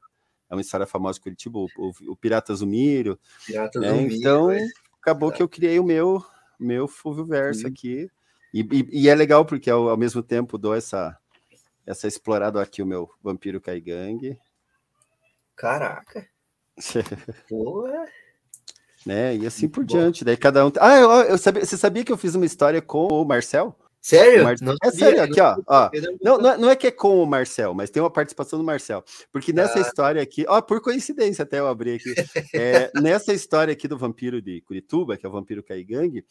Speaker 3: é uma história famosa de Curitiba, o, o, o Pirata Zumiro. Pirata né? Zumiro. Então, é. acabou tá. que eu criei o meu, meu Fulvio Verso aqui. E, e, e, é legal porque ao, ao mesmo tempo dou essa, essa explorada aqui, o meu Vampiro Caigangue.
Speaker 2: Caraca!
Speaker 3: Porra. Né? E assim por diante. Daí cada um. Ah, eu, eu sabia, você sabia que eu fiz uma história com o Marcel?
Speaker 2: Sério? Mar...
Speaker 3: é sério, aqui, ó. ó. Não, não é, não, é, que é com o Marcel, mas tem uma participação do Marcel. Porque nessa ah. história aqui, ó, por coincidência, até eu abri aqui. É, nessa história aqui do vampiro de Curituba, que é o vampiro Caigangue,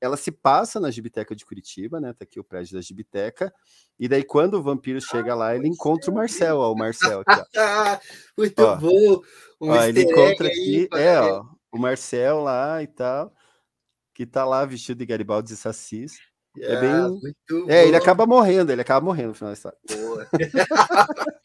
Speaker 3: ela se passa na Gibiteca de Curitiba, né? Tá aqui o prédio da Gibiteca. E daí, quando o vampiro chega lá, ele encontra o Marcel, ó, o Marcel aqui,
Speaker 2: ó. Muito ó, bom!
Speaker 3: Um ó, ele encontra aqui, é, ó, o Marcel lá e tal, que tá lá vestido de Garibaldi e Sassis. É ah, bem. é, ele acaba morrendo, ele acaba morrendo no final da história.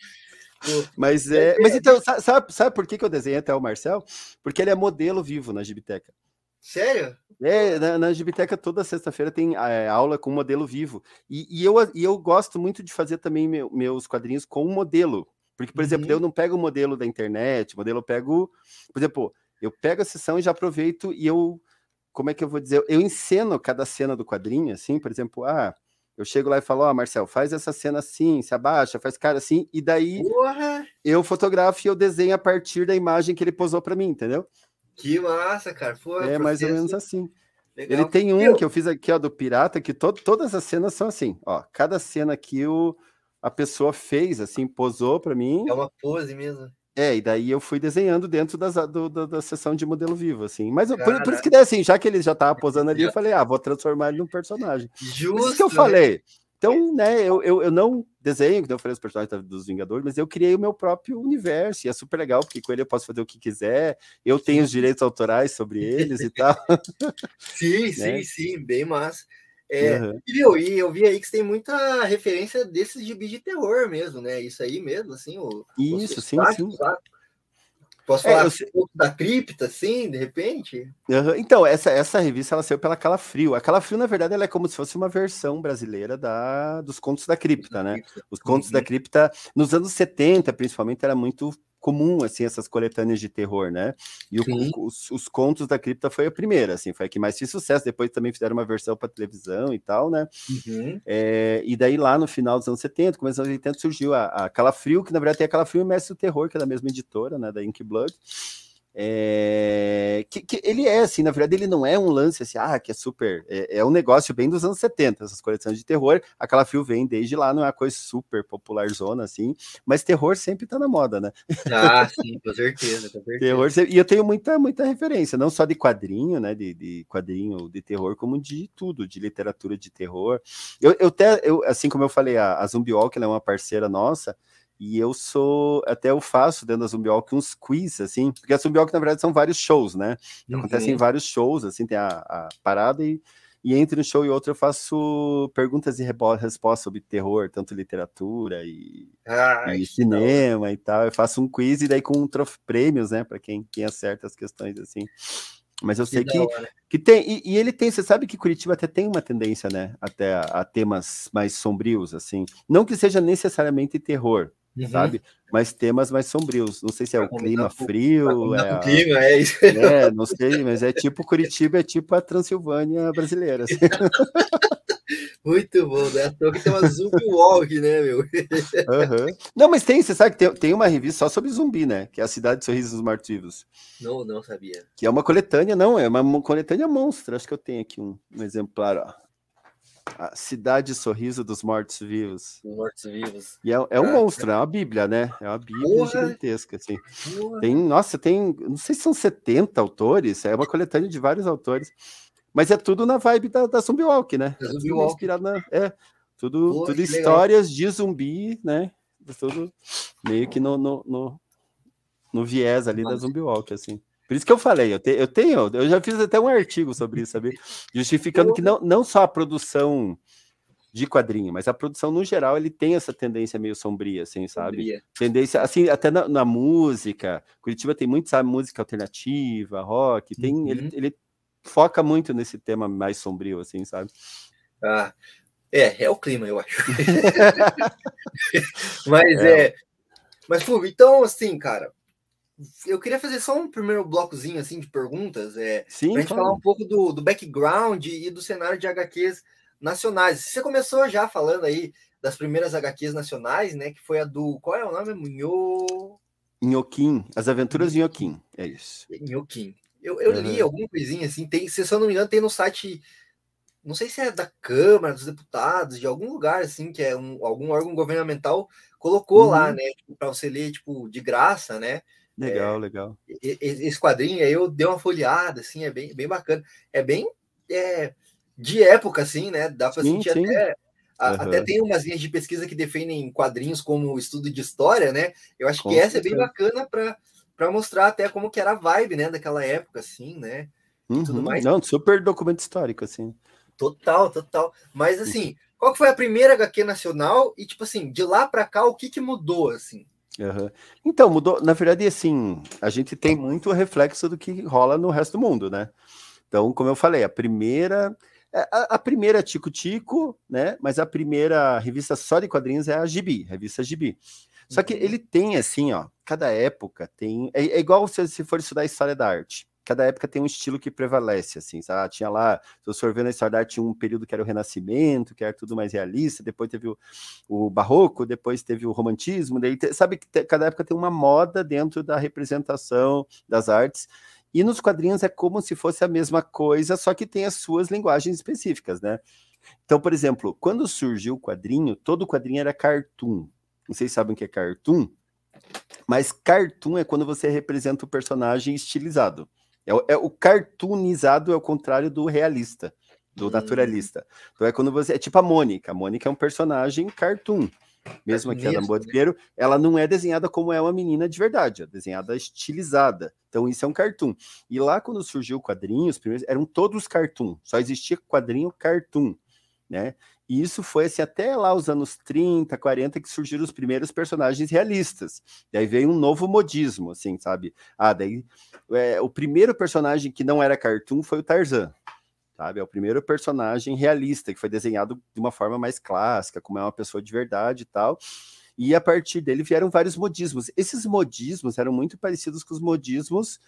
Speaker 3: mas é, mas então, sabe, sabe por que, que eu desenhei até o Marcel? Porque ele é modelo vivo na Gibiteca.
Speaker 2: Sério?
Speaker 3: É, na, na Gibiteca toda sexta-feira tem é, aula com modelo vivo. E, e, eu, e eu gosto muito de fazer também meu, meus quadrinhos com modelo. Porque, por uhum. exemplo, eu não pego o modelo da internet, modelo eu pego. Por exemplo, eu pego a sessão e já aproveito e eu. Como é que eu vou dizer? Eu enceno cada cena do quadrinho, assim, por exemplo, ah, eu chego lá e falo, ó, oh, Marcel, faz essa cena assim, se abaixa, faz cara assim, e daí Porra. eu fotografo e eu desenho a partir da imagem que ele posou para mim, entendeu?
Speaker 2: Que massa, cara. Pô,
Speaker 3: é mais ou menos assim. Legal. Ele tem um que eu fiz aqui, ó, do Pirata, que to todas as cenas são assim, ó. Cada cena que o, a pessoa fez, assim, posou para mim.
Speaker 2: É uma pose mesmo.
Speaker 3: É, e daí eu fui desenhando dentro das, do, do, da sessão de modelo vivo, assim. Mas por, por, isso que daí, assim, já que ele já tava posando ali, eu falei, ah, vou transformar ele num personagem. Justo. Isso que eu falei. Então, né, eu, eu, eu não desenho, que eu falei os personagens dos Vingadores, mas eu criei o meu próprio universo, e é super legal, porque com ele eu posso fazer o que quiser, eu tenho os direitos autorais sobre eles e tal.
Speaker 2: Sim, né? sim, sim, bem massa. É, uhum. e, viu, e eu vi aí que você tem muita referência desses gibis de terror mesmo, né? Isso aí mesmo, assim. O,
Speaker 3: Isso, sim, sim.
Speaker 2: Posso é, falar é, eu... da cripta, assim, de repente?
Speaker 3: Uhum. Então, essa, essa revista ela saiu pela Calafrio. A Calafrio, na verdade, ela é como se fosse uma versão brasileira da, dos contos da cripta, né? Os contos uhum. da cripta, nos anos 70, principalmente, era muito comum, assim, essas coletâneas de terror, né? E o, os, os, contos da cripta foi a primeira, assim, foi a que mais fez sucesso. Depois também fizeram uma versão para televisão e tal, né? Uhum. É, e daí lá no final dos anos 70, começo dos anos 80, surgiu a, a Calafrio, que na verdade tem a Calafrio e o Mestre do Terror, que é da mesma editora, né? Da Ink Blood. É, que, que, ele é assim, na verdade, ele não é um lance assim, ah, que é super. É, é um negócio bem dos anos 70, essas coleções de terror. Aquela fio vem desde lá, não é uma coisa super popular zona assim, mas terror sempre tá na moda, né?
Speaker 2: Ah, sim, com certeza, com certeza.
Speaker 3: Terror, e eu tenho muita, muita referência, não só de quadrinho, né? De, de quadrinho de terror, como de tudo, de literatura de terror. Eu, eu até, eu, assim como eu falei, a, a Zombie Walk, ela é uma parceira nossa. E eu sou, até eu faço dentro da Zumbiok uns quiz, assim, porque a Zumbiok, na verdade, são vários shows, né? Uhum. Acontecem vários shows, assim, tem a, a parada e, e entre um show e outro eu faço perguntas e respostas sobre terror, tanto literatura e, ah, e cinema e tal. Eu faço um quiz e daí com um prêmios, né, para quem, quem acerta as questões, assim. Mas eu sei que, que, que tem, e, e, ele tem, você sabe que Curitiba até tem uma tendência, né, até a, a temas mais sombrios, assim. Não que seja necessariamente terror, Uhum. sabe? Mas temas mais sombrios. Não sei se é o clima frio. É,
Speaker 2: o clima, é isso.
Speaker 3: É, não sei, mas é tipo Curitiba, é tipo a Transilvânia brasileira. Assim.
Speaker 2: Muito bom, né? Tô que tem uma zumbi walk, né, meu?
Speaker 3: Uhum. Não, mas tem, você sabe que tem, tem uma revista só sobre zumbi, né? Que é a Cidade de Sorrisos dos Mortos-Vivos.
Speaker 2: Não, não sabia.
Speaker 3: Que é uma coletânea, não, é uma coletânea monstra. Acho que eu tenho aqui um, um exemplar, ó. A Cidade Sorriso dos Mortos-Vivos.
Speaker 2: Mortos-Vivos.
Speaker 3: E é, é um ah, monstro, é uma bíblia, né? É uma bíblia Porra. gigantesca, assim. Porra. Tem, nossa, tem, não sei se são 70 autores, é uma coletânea de vários autores. Mas é tudo na vibe da, da Zombie Walk, né?
Speaker 2: Da
Speaker 3: É tudo
Speaker 2: Walk.
Speaker 3: inspirado na. É, tudo,
Speaker 2: Pô,
Speaker 3: tudo
Speaker 2: que legal.
Speaker 3: histórias de zumbi, né? Tudo meio que no, no, no, no viés ali da
Speaker 2: Massa.
Speaker 3: Zombie Walk, assim. Por isso que eu falei, eu, te- eu tenho, eu já fiz até um artigo sobre isso, sabe? Justificando que não, não só a produção de quadrinho, mas a produção no geral, ele tem essa tendência meio sombria, assim, sabe?
Speaker 2: Sombria.
Speaker 3: Tendência, assim, até na, na música. Curitiba tem muito, sabe, música alternativa, rock, tem, ele,
Speaker 2: Uhum.
Speaker 3: ele foca muito nesse tema mais sombrio, assim, sabe?
Speaker 2: Ah, é, é o clima, eu acho. mas
Speaker 3: É.
Speaker 2: é. Mas, Fulvio, então, assim, cara, eu queria fazer só um primeiro blocozinho assim de perguntas, é,
Speaker 3: Sim,
Speaker 2: pra gente
Speaker 3: fala.
Speaker 2: falar um pouco do, do background e do cenário de HQs nacionais. Você começou já falando aí das primeiras HQs nacionais, né? Que foi a do. Qual é o nome? Munho.
Speaker 3: Nhoquim, As Aventuras de Nhoquim, é isso.
Speaker 2: Nhoquim. Eu, eu li
Speaker 3: Uhum.
Speaker 2: alguma coisinha assim, tem, se eu não me engano, tem no site. Não sei se é da Câmara dos Deputados, de algum lugar assim, que é um, algum órgão governamental, colocou lá,
Speaker 3: Uhum.
Speaker 2: né? Tipo, para você ler, tipo, de graça, né?
Speaker 3: Legal, legal.
Speaker 2: e- e- esse quadrinho aí eu dei uma folheada, assim, é bem, bem bacana. É bem é, de época, assim, né? Dá para sentir
Speaker 3: sim.
Speaker 2: até. a-
Speaker 3: Aham.
Speaker 2: Até tem umas linhas de pesquisa que defendem quadrinhos como estudo de história, né? Eu acho
Speaker 3: Com
Speaker 2: que essa é bem
Speaker 3: certeza.
Speaker 2: bacana para mostrar até como que era a vibe, né? Daquela época, assim, né? tudo
Speaker 3: Uhum.
Speaker 2: mais.
Speaker 3: Não, super documento histórico, assim.
Speaker 2: Total, total. Mas assim, qual que foi a primeira HQ nacional? E, tipo assim, de lá para cá, o que, que mudou, assim?
Speaker 3: Aham. Então, mudou. Na verdade, assim, a gente tem muito reflexo do que rola no resto do mundo, né? Então, como eu falei, a primeira. é, A, a primeira é Tico Tico, né? Mas a primeira revista só de quadrinhos é a Gibi, revista Gibi. Só que
Speaker 2: Uhum.
Speaker 3: ele tem, assim, ó, cada época tem. É, é igual se, se for estudar história da arte. Cada época tem um estilo que prevalece, assim, sabe? Tinha lá, se for ver na história tinha um período que era o Renascimento, que era tudo mais realista, depois teve o, o Barroco, depois teve o Romantismo, daí, te- sabe que te- cada época tem uma moda dentro da representação das artes, e nos quadrinhos é como se fosse a mesma coisa, só que tem as suas linguagens específicas, né? Então, por exemplo, quando surgiu o quadrinho, todo quadrinho era cartoon. Vocês sabem o que é cartoon? Mas cartoon é quando você representa o personagem estilizado. É, o- é o cartoonizado é o contrário do realista, do
Speaker 2: Hum.
Speaker 3: naturalista. Então é quando você. É tipo a Mônica. A Mônica é um personagem cartoon. Mesmo aqui a Namboa
Speaker 2: né?
Speaker 3: Pinheiro, ela não é desenhada como é uma menina de verdade, é desenhada estilizada. Então isso é um cartoon. E lá quando surgiu o quadrinho, os primeiros eram todos cartoon, só existia quadrinho cartoon, né? E isso foi assim até lá os anos 30, 40 que surgiram os primeiros personagens realistas. Daí veio um novo modismo, assim, sabe? Ah, daí é, o primeiro personagem que não era cartoon foi o Tarzan. Sabe? É o primeiro personagem realista que foi desenhado de uma forma mais clássica, como é uma pessoa de verdade e tal. E a partir dele vieram vários modismos. Esses modismos eram muito parecidos com os modismos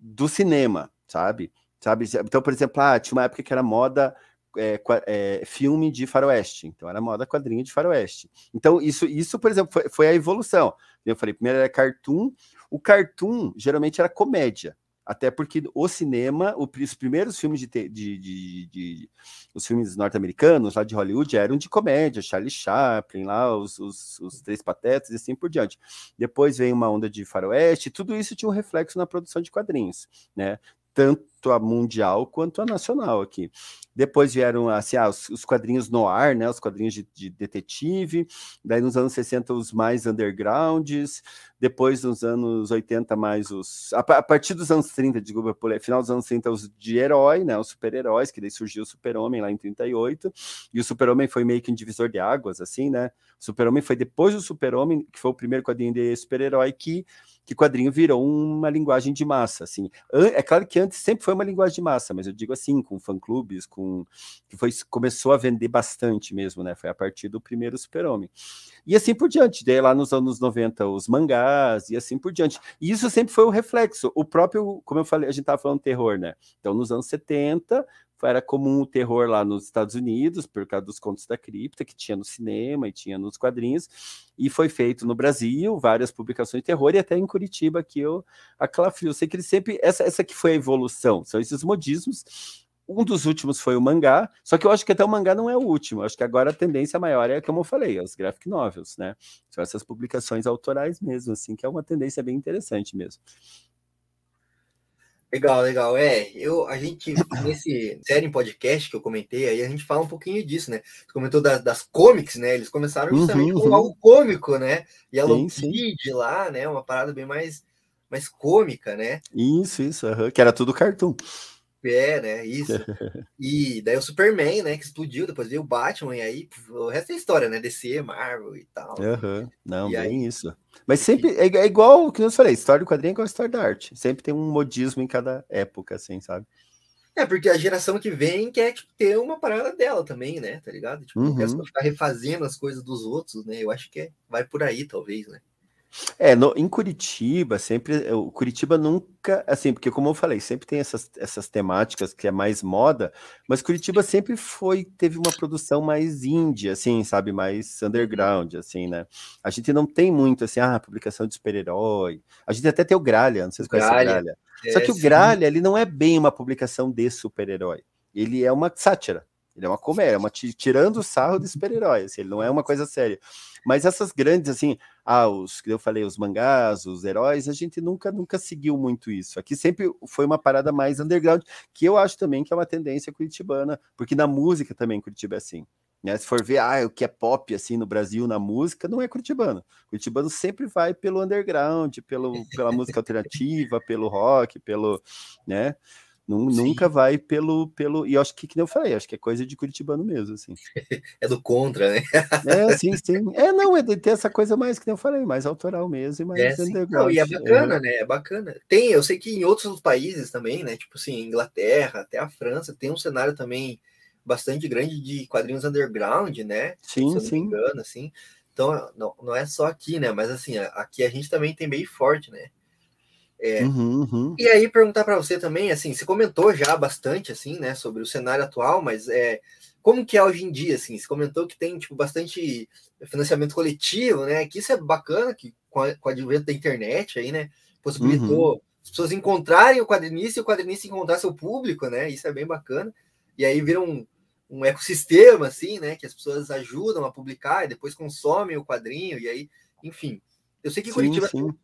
Speaker 3: do cinema, sabe? Sabe? Então, por exemplo, ah, tinha uma época que era moda é, é, filme de faroeste, então era moda quadrinho de faroeste. Então, isso, isso por exemplo, foi, foi a evolução. Eu falei, primeiro era cartoon, o cartoon geralmente era comédia, até porque o cinema, os primeiros filmes de, de- de- de- os filmes norte-americanos, lá de Hollywood, eram de comédia, Charlie Chaplin, lá, os, os, os Três Patetas e assim por diante. Depois veio uma onda de faroeste, tudo isso tinha um reflexo na produção de quadrinhos, né? Tanto a mundial quanto a nacional aqui. Depois vieram assim, ah, os, os quadrinhos no ar, né? Os quadrinhos de, de detetive. Daí nos anos 60 os mais undergrounds. Depois nos anos 80 mais os a, a partir dos anos 30, desculpa, final dos anos 30 os de herói, né? Os super-heróis, que daí surgiu o Super-Homem lá em 38. E o Super-Homem foi meio que um divisor de águas, assim, né? O Super-Homem foi depois do Super-Homem, que foi o primeiro quadrinho de super-herói que que quadrinho virou uma linguagem de massa, assim. É claro que antes sempre foi uma linguagem de massa, mas eu digo assim, com fã-clubes, com que foi começou a vender bastante mesmo, né? Foi a partir do primeiro Super-Homem. E assim por diante, daí lá nos anos 90 os mangás e assim por diante. E isso sempre foi o reflexo. O próprio, como eu falei, a gente tava falando terror, né? Então nos anos 70 era comum o terror lá nos Estados Unidos, por causa dos contos da cripta, que tinha no cinema e tinha nos quadrinhos, e foi feito no Brasil, várias publicações de terror, e até em Curitiba, que eu, a Calafrio, eu sei que ele sempre, essa, essa que foi a evolução, são esses modismos, um dos últimos foi o mangá, só que eu acho que até o mangá não é o último, eu acho que agora a tendência maior é, como eu falei, os graphic novels, né, são essas publicações autorais mesmo, assim, que é uma tendência bem interessante mesmo.
Speaker 2: Legal, legal. É, eu, a gente, nesse série em podcast que eu comentei, aí a gente fala um pouquinho disso, né? Você comentou das, das comics, né? Eles começaram justamente uhum, com uhum. algo cômico, né? E a Kid lá, né? Uma parada bem mais, mais cômica, né?
Speaker 3: Isso, isso, uhum, que era tudo cartoon.
Speaker 2: É, né? Isso. e daí o Superman, né? Que explodiu, depois veio o Batman, e aí o resto é história, né? DC, Marvel e tal.
Speaker 3: Uhum. Não, e bem aí... isso. Mas sempre é, é igual o que eu falei, história do quadrinho é igual a história da arte. Sempre tem um modismo em cada época, assim, sabe?
Speaker 2: É, porque a geração que vem quer tipo, ter uma parada dela também, né? Tá ligado? Tipo, uhum. não quer ficar refazendo as coisas dos outros, né? Eu acho que é, vai por aí, talvez, né?
Speaker 3: É, no, em Curitiba, sempre. O Curitiba nunca. Assim, porque, como eu falei, sempre tem essas, essas temáticas que é mais moda, mas Curitiba sempre foi. Teve uma produção mais indie, assim, sabe? Mais underground, assim, né? A gente não tem muito, assim, ah, publicação de super-herói. A gente até tem o Gralha, não sei se conhece o Gralha. É, Só que o Gralha, ele não é bem uma publicação de super-herói. Ele é uma sátira. Ele é uma comédia, é uma tirando o sarro de super-herói, assim, ele não é uma coisa séria. Mas essas grandes, assim, ah, os que eu falei, os mangás, os heróis, a gente nunca, nunca seguiu muito isso. Aqui sempre foi uma parada mais underground, que eu acho também que é uma tendência curitibana, porque na música também Curitiba é assim. Né? Se for ver ah, o que é pop assim no Brasil, na música, não é curitibano. Curitibano sempre vai pelo underground, pelo, pela música alternativa, pelo rock, pelo, né? Nunca vai pelo, pelo. E eu acho que, que nem eu falei, acho que é coisa de Curitibano mesmo, assim.
Speaker 2: É do contra, né?
Speaker 3: É, sim, sim. É, não, é de ter essa coisa mais que nem eu falei, mais autoral mesmo, mais
Speaker 2: é, underground. Não, e é bacana, é. né? É bacana. Tem, eu sei que em outros países também, né? Tipo assim, Inglaterra, até a França, tem um cenário também bastante grande de quadrinhos underground, né?
Speaker 3: Sim, sim.
Speaker 2: Engano, assim. Então, não, não é só aqui, né? Mas assim, aqui a gente também tem bem forte, né? É, uhum, uhum. E aí perguntar para você também, assim, você comentou já bastante, assim, né, sobre o cenário atual, mas é, como que é hoje em dia, assim? Você comentou que tem tipo bastante financiamento coletivo, né? Que isso é bacana, que com, a, com o advento da internet aí, né, possibilitou uhum. as pessoas encontrarem o quadrinista e o quadrinista encontrar seu público, né? Isso é bem bacana. E aí vira um, um ecossistema, assim, né? Que as pessoas ajudam a publicar e depois consomem o quadrinho, e aí, enfim. Eu sei que sim, Curitiba sim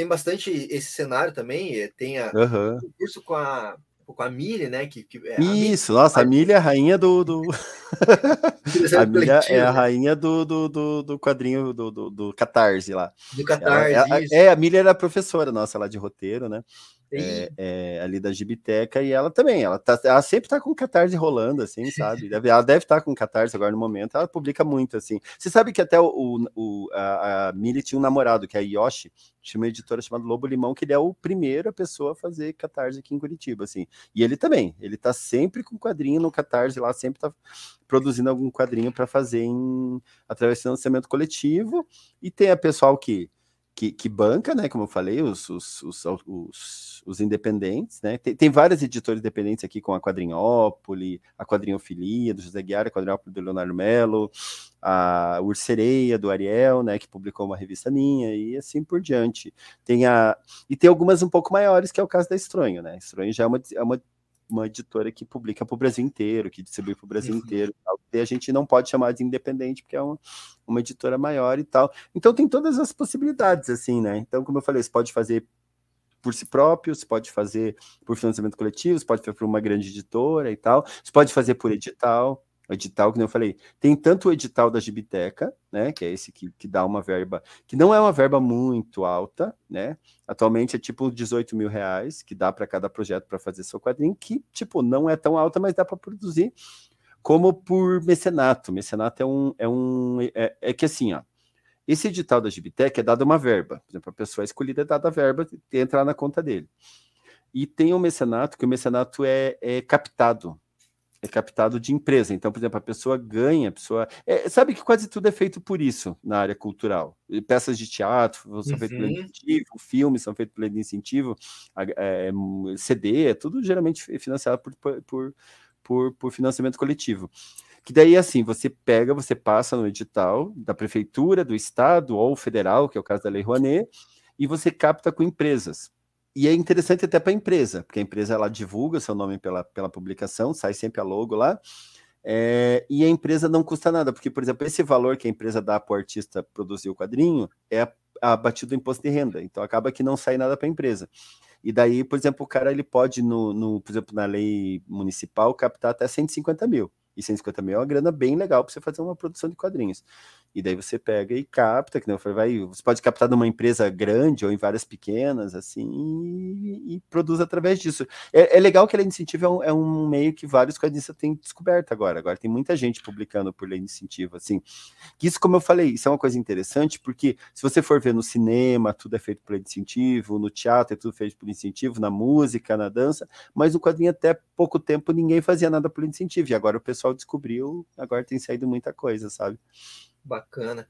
Speaker 2: tem bastante esse cenário também. Eh, tem a, uhum. o curso com a, com a Mili, né? Que, que
Speaker 3: é Isso, nossa, a Mili é a rainha do. do... a Mili é a rainha do, do, do, do quadrinho do, do, do Catarse lá.
Speaker 2: Do Catarse.
Speaker 3: Ela, é, a Mili era professora nossa lá de roteiro, né? É, é, ali da Gibiteca, e ela também, ela, tá, ela sempre tá com catarse rolando, assim, sabe? Deve, ela deve estar tá com catarse agora no momento, ela publica muito, assim. Você sabe que até o, o a, a Mili tinha um namorado, que é a Yoshi, tinha uma editora chamada Lobo Limão, que ele é o primeiro pessoa a fazer catarse aqui em Curitiba, assim. E ele também, ele tá sempre com quadrinho no catarse lá, sempre tá produzindo algum quadrinho para fazer em, através do financiamento coletivo, e tem a pessoal que que, que, banca, né? Como eu falei, os, os, os, os, os independentes, né? Tem, tem várias editoras independentes aqui, com a Quadrinhópole, a Quadrinhofilia, do José Guiara, a Quadrinhópole do Leonardo Mello, a Ursereia, do Ariel, né? Que publicou uma revista minha, e assim por diante. Tem a... E tem algumas um pouco maiores, que é o caso da Estronho, né? Estronho já é uma, é uma uma editora que publica para o Brasil inteiro, que distribui para o Brasil uhum. inteiro. E a gente não pode chamar de independente, porque é uma, uma editora maior e tal. Então tem todas as possibilidades, assim, né? Então, como eu falei, você pode fazer por si próprio, você pode fazer por financiamento coletivo, você pode fazer por uma grande editora e tal, você pode fazer por edital, edital, que eu falei, tem tanto o edital da Gibiteca, né, que é esse que, que dá uma verba, que não é uma verba muito alta, né, atualmente é tipo 18 mil reais, que dá para cada projeto para fazer seu quadrinho, que, tipo, não é tão alta, mas dá para produzir, como por mecenato, mecenato é um, é um, é, é que assim, ó, esse edital da Gibiteca é dada uma verba, por exemplo, a pessoa escolhida é dada a verba e entrar na conta dele. E tem o um mecenato, que o mecenato é, é captado, é captado de empresa. Então, por exemplo, a pessoa ganha, a pessoa. É, sabe que quase tudo é feito por isso na área cultural. Peças de teatro são uhum. feitas pelo incentivo, filmes são feitos pelo incentivo, é, CD, é tudo geralmente financiado por, por, por, por financiamento coletivo. Que daí, assim, você pega, você passa no edital da prefeitura, do estado ou federal, que é o caso da Lei Rouanet, e você capta com empresas e é interessante até para a empresa, porque a empresa ela divulga seu nome pela, pela publicação, sai sempre a logo lá, é, e a empresa não custa nada, porque, por exemplo, esse valor que a empresa dá para o artista produzir o quadrinho é abatido do imposto de renda, então acaba que não sai nada para a empresa. E daí, por exemplo, o cara ele pode, no, no por exemplo, na lei municipal, captar até 150 mil. E 150 mil é uma grana bem legal para você fazer uma produção de quadrinhos. E daí você pega e capta, que não foi, vai, você pode captar numa empresa grande ou em várias pequenas, assim, e, e produz através disso. É, é, legal que a lei de incentivo é um, é um meio que vários quadrinistas têm descoberto agora. Agora tem muita gente publicando por lei de incentivo, assim. Isso, como eu falei, isso é uma coisa interessante, porque se você for ver no cinema, tudo é feito por lei de incentivo, no teatro é tudo feito por incentivo, na música, na dança, mas no quadrinho até pouco tempo ninguém fazia nada por incentivo. E agora o pessoal descobriu, agora tem saído muita coisa, sabe?
Speaker 2: Bacana.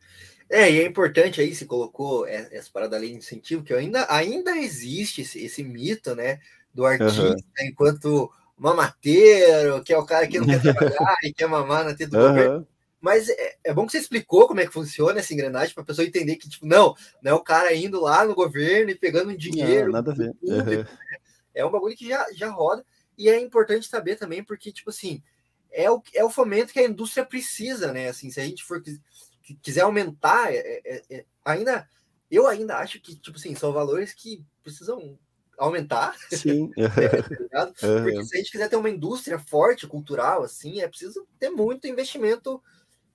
Speaker 2: É, e é importante aí, se colocou essa parada ali de incentivo, que ainda, ainda existe esse, esse mito, né, do artista uhum. enquanto mamateiro, que é o cara que não quer trabalhar e quer mamar na teta do uhum. governo. Mas é, é, bom que você explicou como é que funciona essa engrenagem para a pessoa entender que, tipo, não, não é o cara indo lá no governo e pegando um dinheiro. Não,
Speaker 3: nada a ver. Público, uhum. né?
Speaker 2: É um bagulho que já, já roda. E é importante saber também, porque, tipo assim, é o, é o fomento que a indústria precisa, né? Assim, se a gente for quiser aumentar, é, é, é, ainda eu ainda acho que tipo assim são valores que precisam aumentar.
Speaker 3: Sim.
Speaker 2: tá Porque se a gente quiser ter uma indústria forte, cultural, assim, é preciso ter muito investimento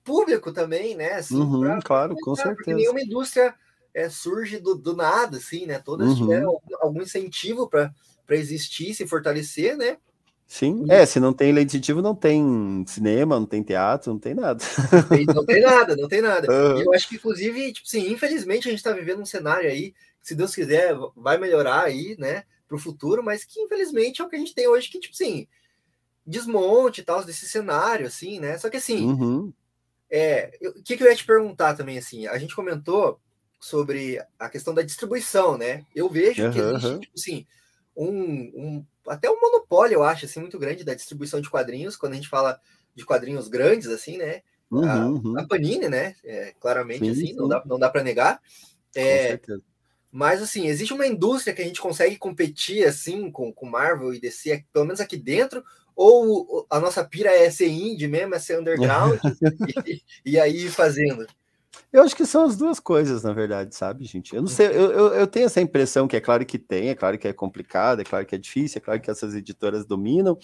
Speaker 2: público também, né? Assim,
Speaker 3: uhum, pra, claro, pra com certeza. Porque
Speaker 2: nenhuma indústria é, surge do, do nada, assim, né? Todas uhum. tiveram algum, algum incentivo para existir, se fortalecer, né?
Speaker 3: Sim, é, se não tem lei de incentivo, não tem cinema, não tem teatro, não tem nada.
Speaker 2: Não tem nada, não tem nada. Uhum. eu acho que, inclusive, tipo assim, infelizmente a gente está vivendo um cenário aí, que, se Deus quiser, vai melhorar aí, né, para o futuro, mas que infelizmente é o que a gente tem hoje, que, tipo assim, desmonte e tal desse cenário, assim, né? Só que assim,
Speaker 3: uhum.
Speaker 2: é, o que, que eu ia te perguntar também, assim, a gente comentou sobre a questão da distribuição, né? Eu vejo uhum. que existe, tipo assim, um, um até um monopólio, eu acho, assim, muito grande da distribuição de quadrinhos, quando a gente fala de quadrinhos grandes, assim, né?
Speaker 3: Uhum,
Speaker 2: a,
Speaker 3: uhum.
Speaker 2: a, Panini, né? É, claramente, sim, assim, sim. não dá, não dá para negar. É, mas, assim, existe uma indústria que a gente consegue competir, assim, com, com Marvel e DC, pelo menos aqui dentro, ou a nossa pira é ser indie mesmo, é ser underground, e, e aí fazendo?
Speaker 3: Eu acho que são as duas coisas, na verdade, sabe, gente? Eu não sei, eu, eu, eu, tenho essa impressão que é claro que tem, é claro que é complicado, é claro que é difícil, é claro que essas editoras dominam,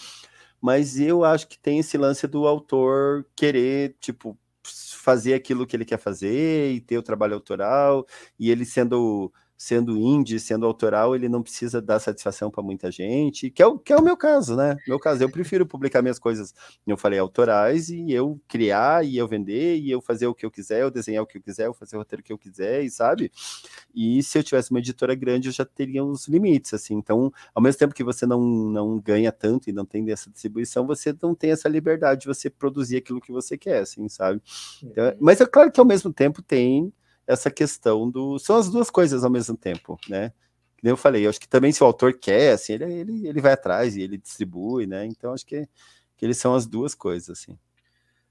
Speaker 3: mas eu acho que tem esse lance do autor querer, tipo, fazer aquilo que ele quer fazer e ter o trabalho autoral, e ele sendo sendo indie, sendo autoral, ele não precisa dar satisfação para muita gente, que é, o, que é o meu caso, né? Meu caso, eu prefiro publicar minhas coisas, eu falei, autorais, e eu criar, e eu vender, e eu fazer o que eu quiser, eu desenhar o que eu quiser, eu fazer o roteiro que eu quiser, e sabe? E se eu tivesse uma editora grande, eu já teria uns limites, assim. Então, ao mesmo tempo que você não, não ganha tanto e não tem essa distribuição, você não tem essa liberdade de você produzir aquilo que você quer, assim, sabe? Então, uhum. mas é claro que ao mesmo tempo tem essa questão do. São as duas coisas ao mesmo tempo, né? Eu falei, eu acho que também se o autor quer, assim, ele, ele, ele vai atrás e ele distribui, né? Então acho que, que eles são as duas coisas, assim.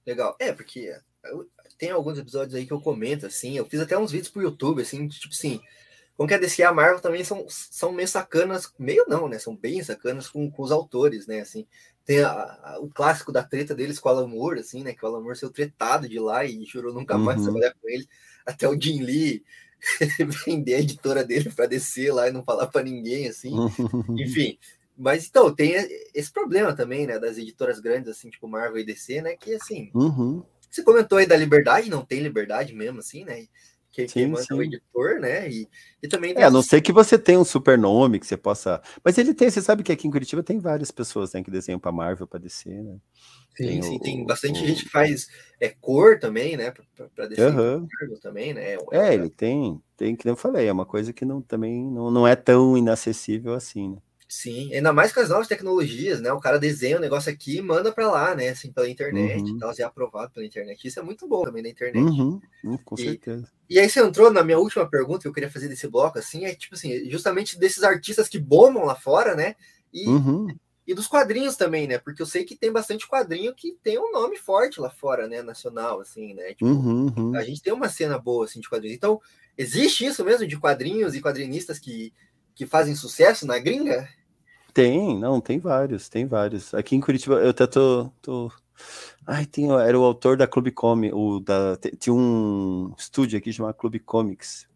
Speaker 2: Legal. É, porque eu, tem alguns episódios aí que eu comento, assim, eu fiz até uns vídeos pro YouTube, assim, tipo assim, como que a DC e a Marvel também são, são meio sacanas, meio não, né? São bem sacanas com, com os autores, né? Assim, tem a, a, o clássico da treta deles com o Alan Moore, assim, né? Que o Alan Moore saiu tretado de lá e jurou nunca mais uhum. trabalhar com ele até o Jim Lee vender a editora dele para descer lá e não falar para ninguém, assim. Enfim, mas então, tem esse problema também, né, das editoras grandes, assim, tipo Marvel e DC, né, que assim.
Speaker 3: Uhum.
Speaker 2: Você comentou aí da liberdade, não tem liberdade mesmo, assim, né? que, sim, manda sim. o editor, né? E, e também.
Speaker 3: É, a não ser que você tenha um super nome que você possa. Mas ele tem, você sabe que aqui em Curitiba tem várias pessoas né, que desenham para Marvel, para DC, né?
Speaker 2: Sim, tem sim, o, tem bastante o... gente que faz é, cor também, né? Para DC
Speaker 3: uhum.
Speaker 2: também, né?
Speaker 3: É, é, ele tem, tem, que eu falei, é uma coisa que não, também não, não é tão inacessível assim, né?
Speaker 2: Sim, ainda mais com as novas tecnologias, né? O cara desenha um negócio aqui e manda para lá, né? Assim, pela internet uhum. e tal, já é aprovado pela internet. Isso é muito bom também na internet.
Speaker 3: Uhum. Uhum, com
Speaker 2: e,
Speaker 3: certeza.
Speaker 2: E aí você entrou na minha última pergunta que eu queria fazer desse bloco, assim, é tipo assim, justamente desses artistas que bombam lá fora, né? E,
Speaker 3: uhum.
Speaker 2: E dos quadrinhos também, né? Porque eu sei que tem bastante quadrinho que tem um nome forte lá fora, né? Nacional, assim, né? Tipo,
Speaker 3: uhum, uhum.
Speaker 2: a gente tem uma cena boa, assim, de quadrinhos. Então, existe isso mesmo de quadrinhos e quadrinistas que, que fazem sucesso na gringa?
Speaker 3: Tem, não, tem vários, tem vários. Aqui em Curitiba, eu até tô. tô... Ai, tem, era o autor da Clube Comics, o da, tinha um estúdio aqui chamado Clube Comics.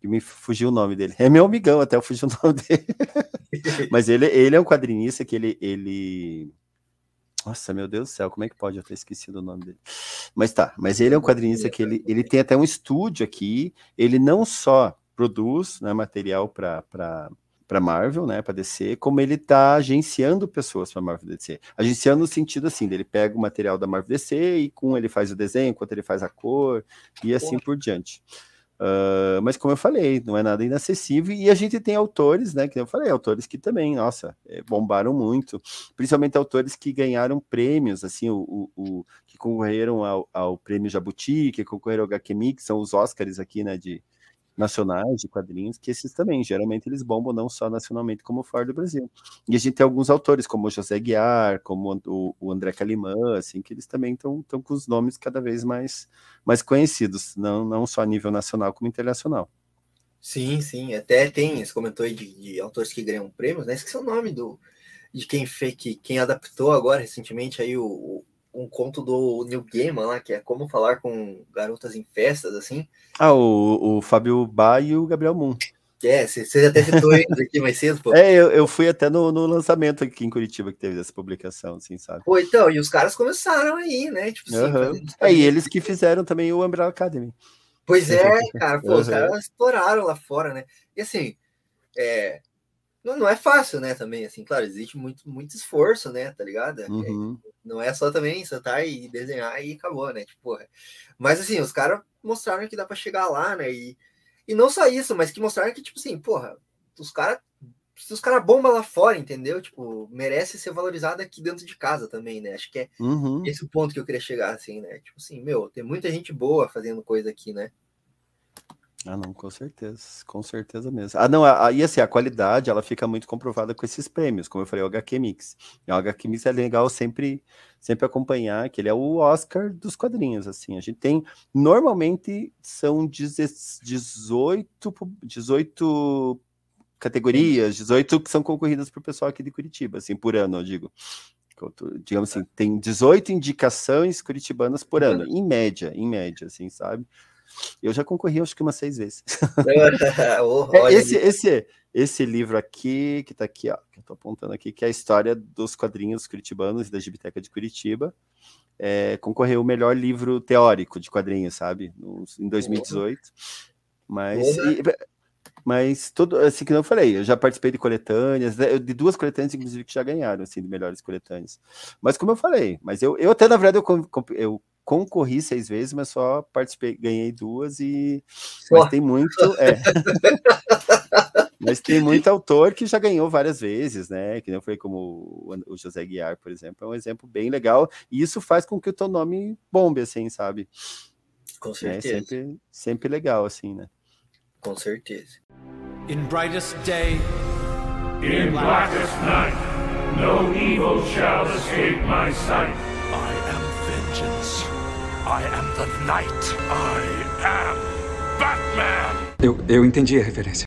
Speaker 3: Que me fugiu o nome dele. É meu amigão, até eu fugi o nome dele. Mas ele, ele é um quadrinista que ele, ele. Nossa, meu Deus do céu, como é que pode eu ter esquecido o nome dele? Mas tá, mas ele é um quadrinista que ele, ele tem até um estúdio aqui. Ele não só produz né, material para para Marvel, né, para DC, como ele está agenciando pessoas para Marvel DC. Agenciando no sentido assim, ele pega o material da Marvel DC e com ele faz o desenho, enquanto ele faz a cor e assim por diante. Uh, mas como eu falei, não é nada inacessível e a gente tem autores, né? Que eu falei, autores que também, nossa, é, bombaram muito, principalmente autores que ganharam prêmios, assim, o, o, o que concorreram ao, ao, prêmio Jabuti, que concorreram ao HQ Mix, são os Oscars aqui, né? De, nacionais de quadrinhos, que esses também, geralmente eles bombam não só nacionalmente, como fora do Brasil. E a gente tem alguns autores, como o José Guiar, como o, o André Calimã, assim, que eles também estão com os nomes cada vez mais, mais conhecidos, não, não só a nível nacional, como internacional.
Speaker 2: Sim, sim, até tem, você comentou aí de, de autores que ganham prêmios, né? Esqueci o nome do, de quem fez, que, quem adaptou agora recentemente aí o, um conto do Neil Gaiman lá, que é Como Falar com Garotas em Festas, assim.
Speaker 3: Ah, o, o Fábio Ba e o Gabriel Moon.
Speaker 2: É, você até citou eles aqui mais cedo, pô.
Speaker 3: É, eu, eu fui até no, no, lançamento aqui em Curitiba que teve essa publicação, assim, sabe?
Speaker 2: Pô, então, e os caras começaram aí, né? Tipo
Speaker 3: assim, uhum. É, e eles que fizeram também o Umbrella Academy.
Speaker 2: Pois é, cara, pô, uhum. os caras estouraram lá fora, né? E assim, é, não, não é fácil, né? Também, assim, claro, existe muito, muito esforço, né? Tá ligado? É, uhum. É, não é só também sentar e desenhar e acabou, né? Tipo, mas assim, os caras mostraram que dá para chegar lá, né? E, e não só isso, mas que mostraram que, tipo assim, porra, os caras. Se os caras bombam lá fora, entendeu? Tipo, merece ser valorizado aqui dentro de casa também, né? Acho que é uhum. esse o ponto que eu queria chegar, assim, né? Tipo assim, meu, tem muita gente boa fazendo coisa aqui, né?
Speaker 3: Ah, não, com certeza, com certeza mesmo. Ah, não, a, e assim, a qualidade, ela fica muito comprovada com esses prêmios, como eu falei, o HQ Mix. E o HQ Mix é legal sempre, sempre acompanhar, que ele é o Oscar dos quadrinhos, assim. A gente tem, normalmente, são 18, 18 categorias, 18 que são concorridas para o pessoal aqui de Curitiba, assim, por ano, eu digo. Digamos assim, tem 18 indicações curitibanas por ano, em média, em média, assim, sabe? Eu já concorri, acho que umas seis vezes. é, esse, esse, esse livro aqui, que está aqui, ó, que eu tô apontando aqui, que é a história dos quadrinhos curitibanos da Gibiteca de Curitiba, é, concorreu o melhor livro teórico de quadrinhos, sabe? No, em 2018. Mas. E, mas tudo, assim que eu falei, eu já participei de coletâneas, né, de duas coletâneas, inclusive, que já ganharam, assim, de melhores coletâneas. Mas como eu falei, mas eu, eu até, na verdade, eu, eu concorri seis vezes, mas só participei, ganhei duas e mas tem muito, é. mas tem muito autor que já ganhou várias vezes, né? Que não foi como o José Guiar, por exemplo, é um exemplo bem legal e isso faz com que o teu nome bombe, assim, sabe?
Speaker 2: Com certeza.
Speaker 3: É sempre, sempre legal, assim, né?
Speaker 2: Com certeza.
Speaker 4: In brightest day, in blackest night, no evil shall escape my sight. I am vengeance. I am the Knight. I am Batman.
Speaker 5: Eu, eu entendi a referência.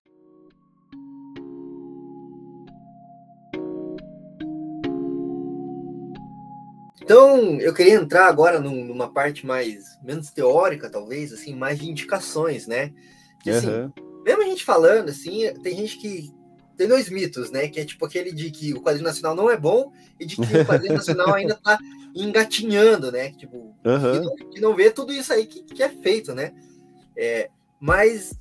Speaker 2: Então, eu queria entrar agora numa parte mais menos teórica, talvez, assim, mais de indicações, né? Que, assim, uhum. Mesmo a gente falando, assim, tem gente que tem dois mitos, né? Que é tipo aquele de que o quadrinho nacional não é bom e de que o quadrinho nacional ainda tá engatinhando, né? Tipo, uhum. que, não, que, não, vê tudo isso aí que, que é feito, né? É, mas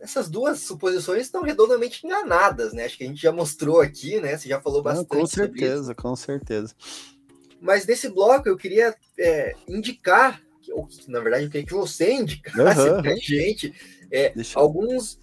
Speaker 2: essas duas suposições estão redondamente enganadas, né? Acho que a gente já mostrou aqui, né? Você já falou bastante.
Speaker 3: Não, com certeza, com certeza.
Speaker 2: Mas nesse bloco eu queria é, indicar, ou na verdade eu queria que você indicasse uhum. pra gente é, Alguns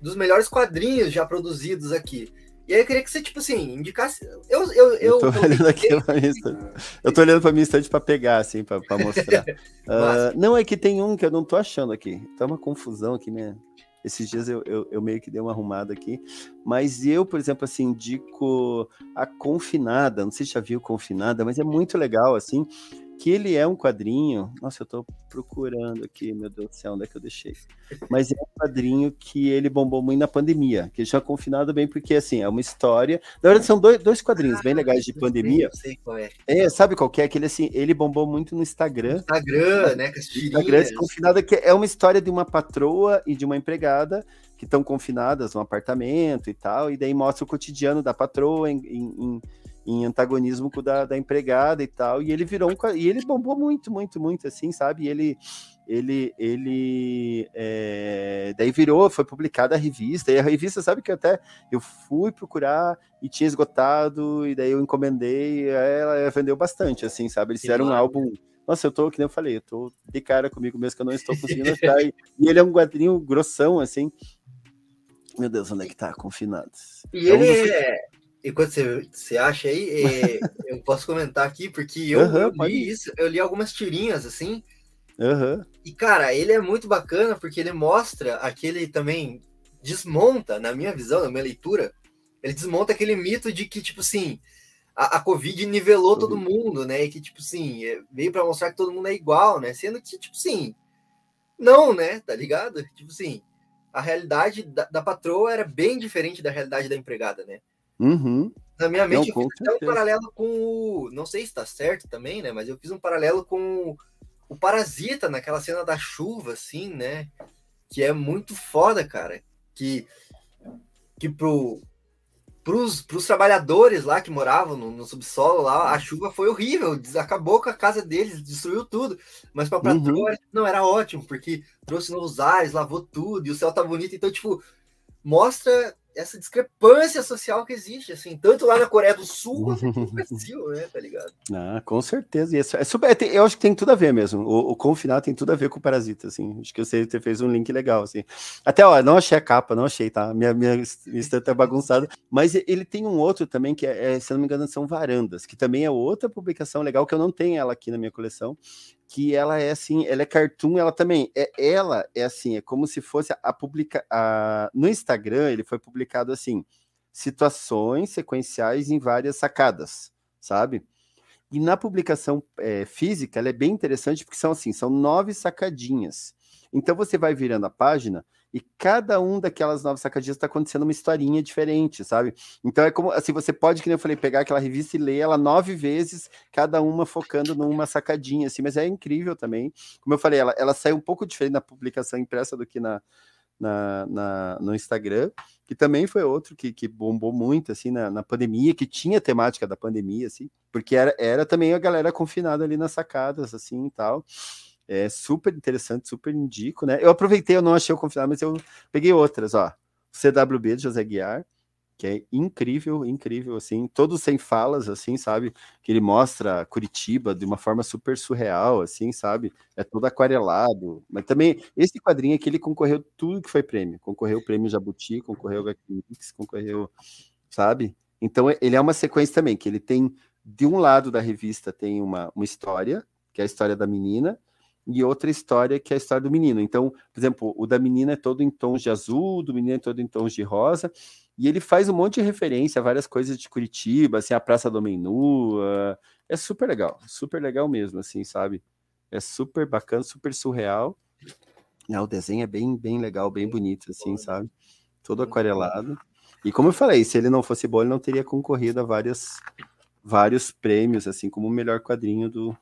Speaker 2: dos melhores quadrinhos já produzidos aqui. E aí eu queria que você, tipo assim, indicasse. Eu, eu, eu, eu
Speaker 3: tô olhando aqui pra minha estante. Eu tô olhando pra minha estante pra pegar, assim, pra, pra mostrar. uh, não, é que tem um que eu não tô achando aqui. Tá uma confusão aqui, né? Esses dias eu, eu, eu, meio que dei uma arrumada aqui. Mas eu, por exemplo, assim, indico a Confinada. Não sei se já viu Confinada, mas é muito legal, assim. Que ele é um quadrinho. Nossa, eu tô procurando aqui, meu Deus do céu, onde é que eu deixei? Mas é um quadrinho que ele bombou muito na pandemia, que já confinado bem, porque assim, é uma história. Na verdade, são dois, dois quadrinhos bem legais de pandemia. Eu sei qual é. É, sabe qual que é? Aquele assim, ele bombou muito no Instagram.
Speaker 2: Instagram, né? Com
Speaker 3: as Instagram, confinada, que é uma história de uma patroa e de uma empregada que estão confinadas no apartamento e tal, e daí mostra o cotidiano da patroa em, em, em antagonismo com o da, da empregada e tal, e ele virou um, e ele bombou muito, muito, muito, assim, sabe, e ele, ele, ele, é, daí virou, foi publicada a revista, e a revista, sabe que até eu fui procurar e tinha esgotado, e daí eu encomendei, ela vendeu bastante, assim, sabe, eles fizeram um álbum nossa, eu tô, que nem eu falei, eu tô de cara comigo mesmo que eu não estou conseguindo achar. e, e ele é um quadrinho grossão, assim. Meu Deus, onde é que tá confinado?
Speaker 2: E ele é. Enquanto você, você acha aí, é, eu posso comentar aqui, porque eu, uhum, eu li isso, eu li algumas tirinhas assim.
Speaker 3: Uhum.
Speaker 2: E, cara, ele é muito bacana porque ele mostra aquele também. Desmonta, na minha visão, na minha leitura, ele desmonta aquele mito de que, tipo assim, a, a Covid nivelou uhum. todo mundo, né? E que, tipo assim, é, veio para mostrar que todo mundo é igual, né? Sendo que, tipo assim, não, né? Tá ligado? Tipo assim, a realidade da, da, patroa era bem diferente da realidade da empregada, né?
Speaker 3: Uhum.
Speaker 2: Na minha mente, não, eu fiz até um paralelo com o. Não sei se está certo também, né? Mas eu fiz um paralelo com o Parasita naquela cena da chuva, assim, né? Que é muito foda, cara. Que, que pro, para os trabalhadores lá que moravam no, no, subsolo lá, a chuva foi horrível, acabou com a casa deles, destruiu tudo. Mas para uhum. não era ótimo, porque trouxe novos ares, lavou tudo e o céu tá bonito. Então, tipo, mostra essa discrepância social que existe, assim, tanto lá na Coreia do Sul quanto no Brasil, né, tá ligado?
Speaker 3: Ah, com certeza. E é super, é, eu acho que tem tudo a ver mesmo. O, o confinado tem tudo a ver com o parasita, assim. Acho que você fez um link legal, assim. Até, ó, não achei a capa, não achei, tá? Minha, minha estante é bagunçada. Mas ele tem um outro também, que é, é, se não me engano, são Varandas, que também é outra publicação legal, que eu não tenho ela aqui na minha coleção, que ela é assim, ela é cartoon, ela também, é, ela é assim, é como se fosse a publica, a, no Instagram ele foi publicado assim, situações sequenciais em várias sacadas, sabe? E na publicação é, física ela é bem interessante porque são assim, são nove sacadinhas. Então você vai virando a página e cada um daquelas novas sacadinhas está acontecendo uma historinha diferente, sabe? Então é como assim, você pode, que eu falei, pegar aquela revista e ler ela nove vezes, cada uma focando numa sacadinha, assim, mas é incrível também. Como eu falei, ela, ela sai um pouco diferente na publicação impressa do que na, na, na, no Instagram, que também foi outro que, que bombou muito, assim, na, na pandemia, que tinha temática da pandemia, assim, porque era, era também a galera confinada ali nas sacadas, assim, e tal. É super interessante, super indico, né? Eu aproveitei, eu não achei o confinado, mas eu peguei outras, ó. CWB de José Guiar, que é incrível, incrível, assim, todos sem falas, assim, sabe? Que ele mostra Curitiba de uma forma super surreal, assim, sabe? É todo aquarelado. Mas também, esse quadrinho aqui, ele concorreu tudo que foi prêmio. Concorreu o prêmio Jabuti, concorreu o Gaquimix, concorreu, sabe? Então, ele é uma sequência também, que ele tem, de um lado da revista, tem uma, uma história, que é a história da menina, e outra história que é a história do menino. Então, por exemplo, o da menina é todo em tons de azul, do menino é todo em tons de rosa, e ele faz um monte de referência a várias coisas de Curitiba, assim, a Praça do Menu, é super legal, super legal mesmo, assim, sabe? É super bacana, super surreal. É, o desenho é bem, bem legal, bem bonito, assim, sabe? Todo aquarelado. E como eu falei, se ele não fosse bom, ele não teria concorrido a várias, vários prêmios, assim, como o melhor quadrinho do,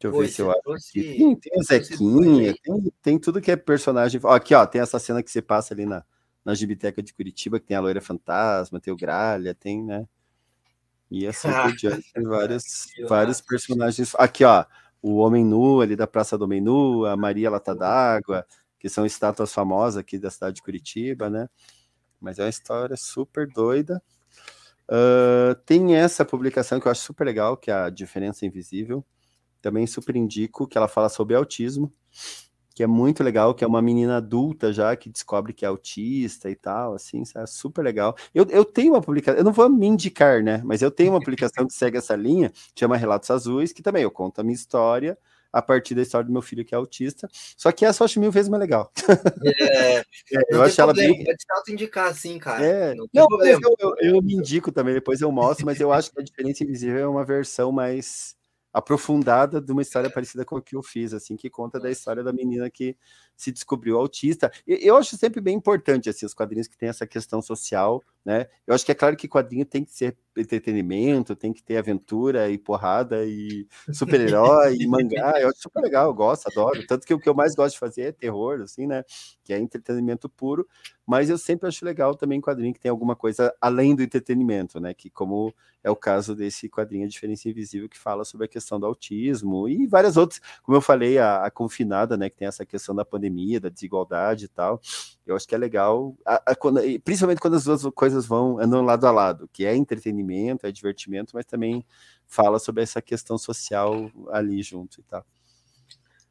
Speaker 3: Deixa eu ver se eu acho aqui. Tem, tem o Zequinha, tem, tem, tudo que é personagem. Ó, aqui, ó, tem essa cena que você passa ali na, na Gibiteca de Curitiba, que tem a Loira Fantasma, tem o Gralha, tem, né? E assim por diante, tem vários, vários personagens. Aqui, ó, o Homem Nu ali da Praça do Homem Nu, a Maria Lata d'Água, que são estátuas famosas aqui da cidade de Curitiba, né? Mas é uma história super doida. Uh, tem essa publicação que eu acho super legal, que é a Diferença Invisível também super indico, que ela fala sobre autismo, que é muito legal, que é uma menina adulta já que descobre que é autista e tal, assim, é super legal. Eu, eu tenho uma publicação, eu não vou me indicar, né, mas eu tenho uma publicação que segue essa linha, chama Relatos Azuis, que também eu conto a minha história a partir da história do meu filho que é autista, só que essa eu acho mil vezes mais legal.
Speaker 2: É, é eu acho ela bem... Pode auto-indicar, sim, cara.
Speaker 3: É, não, não eu, eu, eu, me indico também, depois eu mostro, mas eu acho que a diferença invisível é uma versão mais aprofundada de uma história parecida com a que eu fiz, assim, que conta da história da menina que se descobriu autista. Eu acho sempre bem importante, assim, os quadrinhos que têm essa questão social, né? Eu acho que é claro que quadrinho tem que ser entretenimento, tem que ter aventura e porrada e super-herói e mangá. Eu acho super legal, eu gosto, adoro. Tanto que o que eu mais gosto de fazer é terror, assim, né? Que é entretenimento puro. Mas eu sempre acho legal também quadrinho que tem alguma coisa além do entretenimento, né? Que como é o caso desse quadrinho A Diferença Invisível, que fala sobre a questão do autismo e várias outras, como eu falei, a, a confinada, né? Que tem essa questão da pandemia, da desigualdade e tal. Eu acho que é legal, a, a, quando, principalmente quando as duas coisas vão andando lado a lado, que é entretenimento, é divertimento, mas também fala sobre essa questão social ali junto e tal.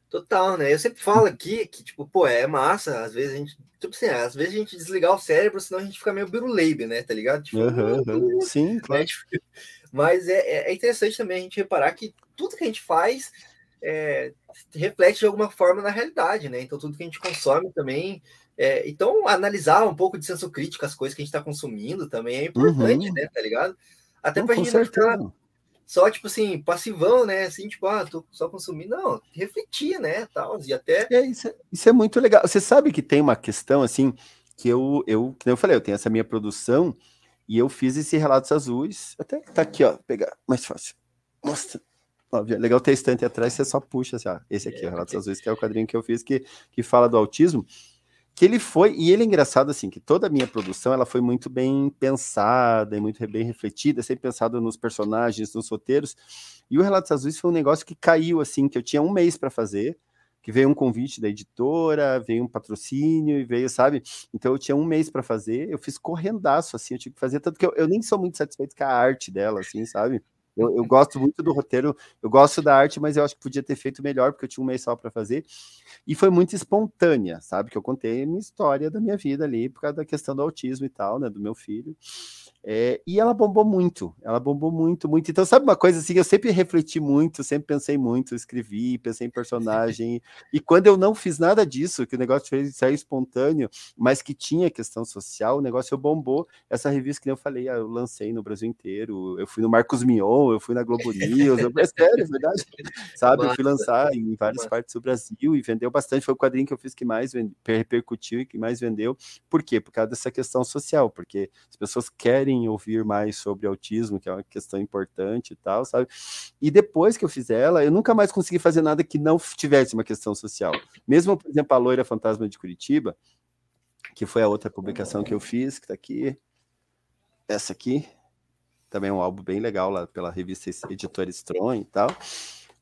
Speaker 2: Total, né? Eu sempre falo aqui que, tipo, pô, é massa, às vezes a gente, tipo assim, às vezes a gente desligar o cérebro, senão a gente fica meio biruleibe, né? Tá ligado? Tipo,
Speaker 3: uhum, uhum. Sim, claro. Né?
Speaker 2: Mas é, é, é interessante também a gente reparar que tudo que a gente faz é, reflete de alguma forma na realidade, né? Então tudo que a gente consome também. É, então, analisar um pouco de senso crítico as coisas que a gente está consumindo também é importante, uhum. né? Tá ligado? Até para a gente não ficar só, tipo assim, passivão, né? Assim, tipo, ah, tô só consumindo. Não, refletir, né? Tal, e até.
Speaker 3: É, isso, é, isso é muito legal. Você sabe que tem uma questão, assim, que eu, eu, que eu falei, eu tenho essa minha produção e eu fiz esse Relatos Azuis. Até tá aqui, ó, pegar mais fácil. Mostra. legal ter estante atrás, você só puxa assim, ó. Esse aqui, é, Relatos Azuis, que é o quadrinho que eu fiz que, que fala do autismo que ele foi, e ele é engraçado assim, que toda a minha produção ela foi muito bem pensada e muito bem refletida, sempre pensado nos personagens, nos roteiros, e o Relatos Azuis foi um negócio que caiu assim, que eu tinha um mês para fazer, que veio um convite da editora, veio um patrocínio e veio, sabe? Então eu tinha um mês para fazer, eu fiz correndaço, assim, eu tive que fazer, tanto que eu, eu nem sou muito satisfeito com a arte dela, assim, sabe? Eu, eu, gosto muito do roteiro, eu gosto da arte, mas eu acho que podia ter feito melhor, porque eu tinha um mês só para fazer. E foi muito espontânea, sabe? Que eu contei a minha história da minha vida ali, por causa da questão do autismo e tal, né? Do meu filho. É, e ela bombou muito, ela bombou muito, muito. Então, sabe uma coisa assim? Eu sempre refleti muito, sempre pensei muito, escrevi, pensei em personagem. e quando eu não fiz nada disso, que o negócio fez sair espontâneo, mas que tinha questão social, o negócio bombou. Essa revista que eu falei, ah, eu lancei no Brasil inteiro. Eu fui no Marcos Mion, eu fui na Globo News, eu, é sério, é verdade. Sabe, eu fui lançar em várias partes do Brasil e vendeu bastante. Foi o quadrinho que eu fiz que mais repercutiu e que mais vendeu. Por quê? Por causa dessa questão social, porque as pessoas querem querem ouvir mais sobre autismo, que é uma questão importante e tal, sabe? E depois que eu fiz ela, eu nunca mais consegui fazer nada que não tivesse uma questão social. Mesmo, por exemplo, a Loira Fantasma de Curitiba, que foi a outra publicação que eu fiz, que tá aqui, essa aqui, também é um álbum bem legal lá pela revista Editora Strong e tal.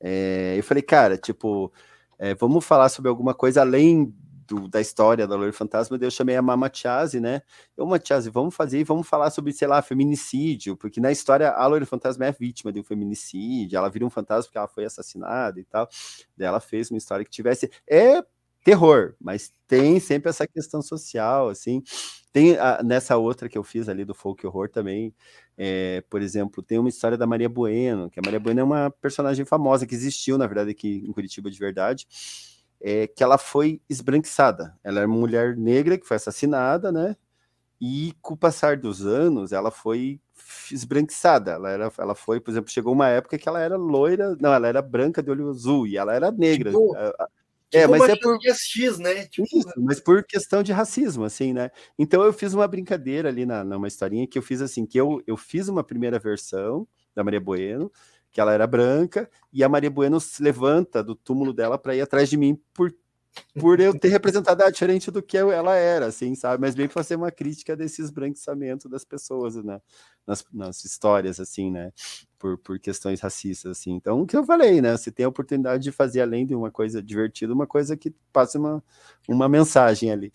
Speaker 3: É, eu falei, cara, tipo, é, vamos falar sobre alguma coisa além do, da história da Loira Fantasma, eu chamei a Mama Chase, né? Eu, Mama Chase, vamos fazer e vamos falar sobre, sei lá, feminicídio, porque na história a Loira Fantasma é vítima de um feminicídio, ela vira um fantasma porque ela foi assassinada e tal. Daí ela fez uma história que tivesse. É terror, mas tem sempre essa questão social, assim. Tem a, nessa outra que eu fiz ali do folk horror também, é, por exemplo, tem uma história da Maria Bueno, que a Maria Bueno é uma personagem famosa que existiu, na verdade, aqui em Curitiba de verdade é, que ela foi esbranquiçada. Ela era uma mulher negra que foi assassinada, né? E com o passar dos anos, ela foi esbranquiçada. Ela, era, ela foi, por exemplo, chegou uma época que ela era loira, não, ela era branca de olho azul e ela era negra. Tipo,
Speaker 2: é, tipo mas é por X, né?
Speaker 3: Tipo... Isso, mas por questão de racismo, assim, né? Então eu fiz uma brincadeira ali na, numa historinha que eu fiz assim, que eu, eu fiz uma primeira versão da Maria Bueno, que ela era branca, e a Maria Bueno se levanta do túmulo dela para ir atrás de mim por, por eu ter representado ela diferente do que ela era, assim, sabe? Mas bem para fazer uma crítica desse esbranquiçamento das pessoas, né? Nas, nas histórias, assim, né? Por, por questões racistas, assim. Então, o que eu falei, né? Você tem a oportunidade de fazer, além de uma coisa divertida, uma coisa que passe uma, uma mensagem ali.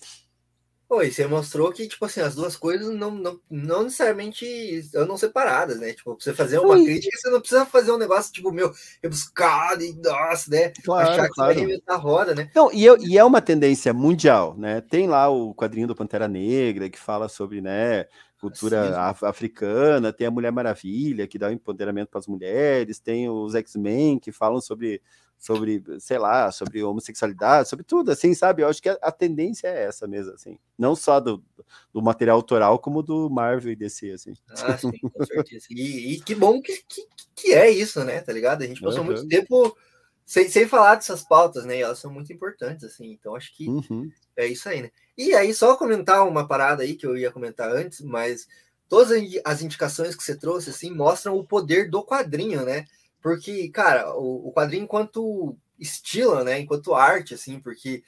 Speaker 2: Pô, e você mostrou que, tipo assim, as duas coisas não, não, não necessariamente andam separadas, né? Tipo, pra você fazer uma Oi. crítica, você não precisa fazer um negócio, tipo, meu, rebuscado e, nossa, né?
Speaker 3: Claro, Achar que claro.
Speaker 2: vai roda, né?
Speaker 3: Não, e, eu, e é uma tendência mundial, né? Tem lá o quadrinho do Pantera Negra, que fala sobre, né, cultura af africana, tem a Mulher Maravilha, que dá um empoderamento para as mulheres, tem os X-Men, que falam sobre, sobre, sei lá, sobre homossexualidade, sobre tudo, assim, sabe? Eu acho que a, a tendência é essa mesmo, assim. Não só do, do material autoral, como do Marvel e DC, assim.
Speaker 2: Ah, sim, com certeza. E, e que bom que, que, que, é isso, né? Tá ligado? A gente passou uhum. muito tempo sem, sem falar dessas pautas, né? E elas são muito importantes, assim. Então, acho que uhum. é isso aí, né? E aí, só comentar uma parada aí que eu ia comentar antes, mas todas as indicações que você trouxe, assim, mostram o poder do quadrinho, né? Porque, cara, o, o quadrinho enquanto estilo, né? Enquanto arte, assim, porque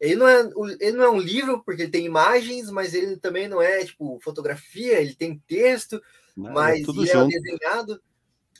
Speaker 2: ele não, é, ele não é um livro, porque ele tem imagens, mas ele também não é, tipo, fotografia, ele tem texto, não, mas é ele junto. é desenhado.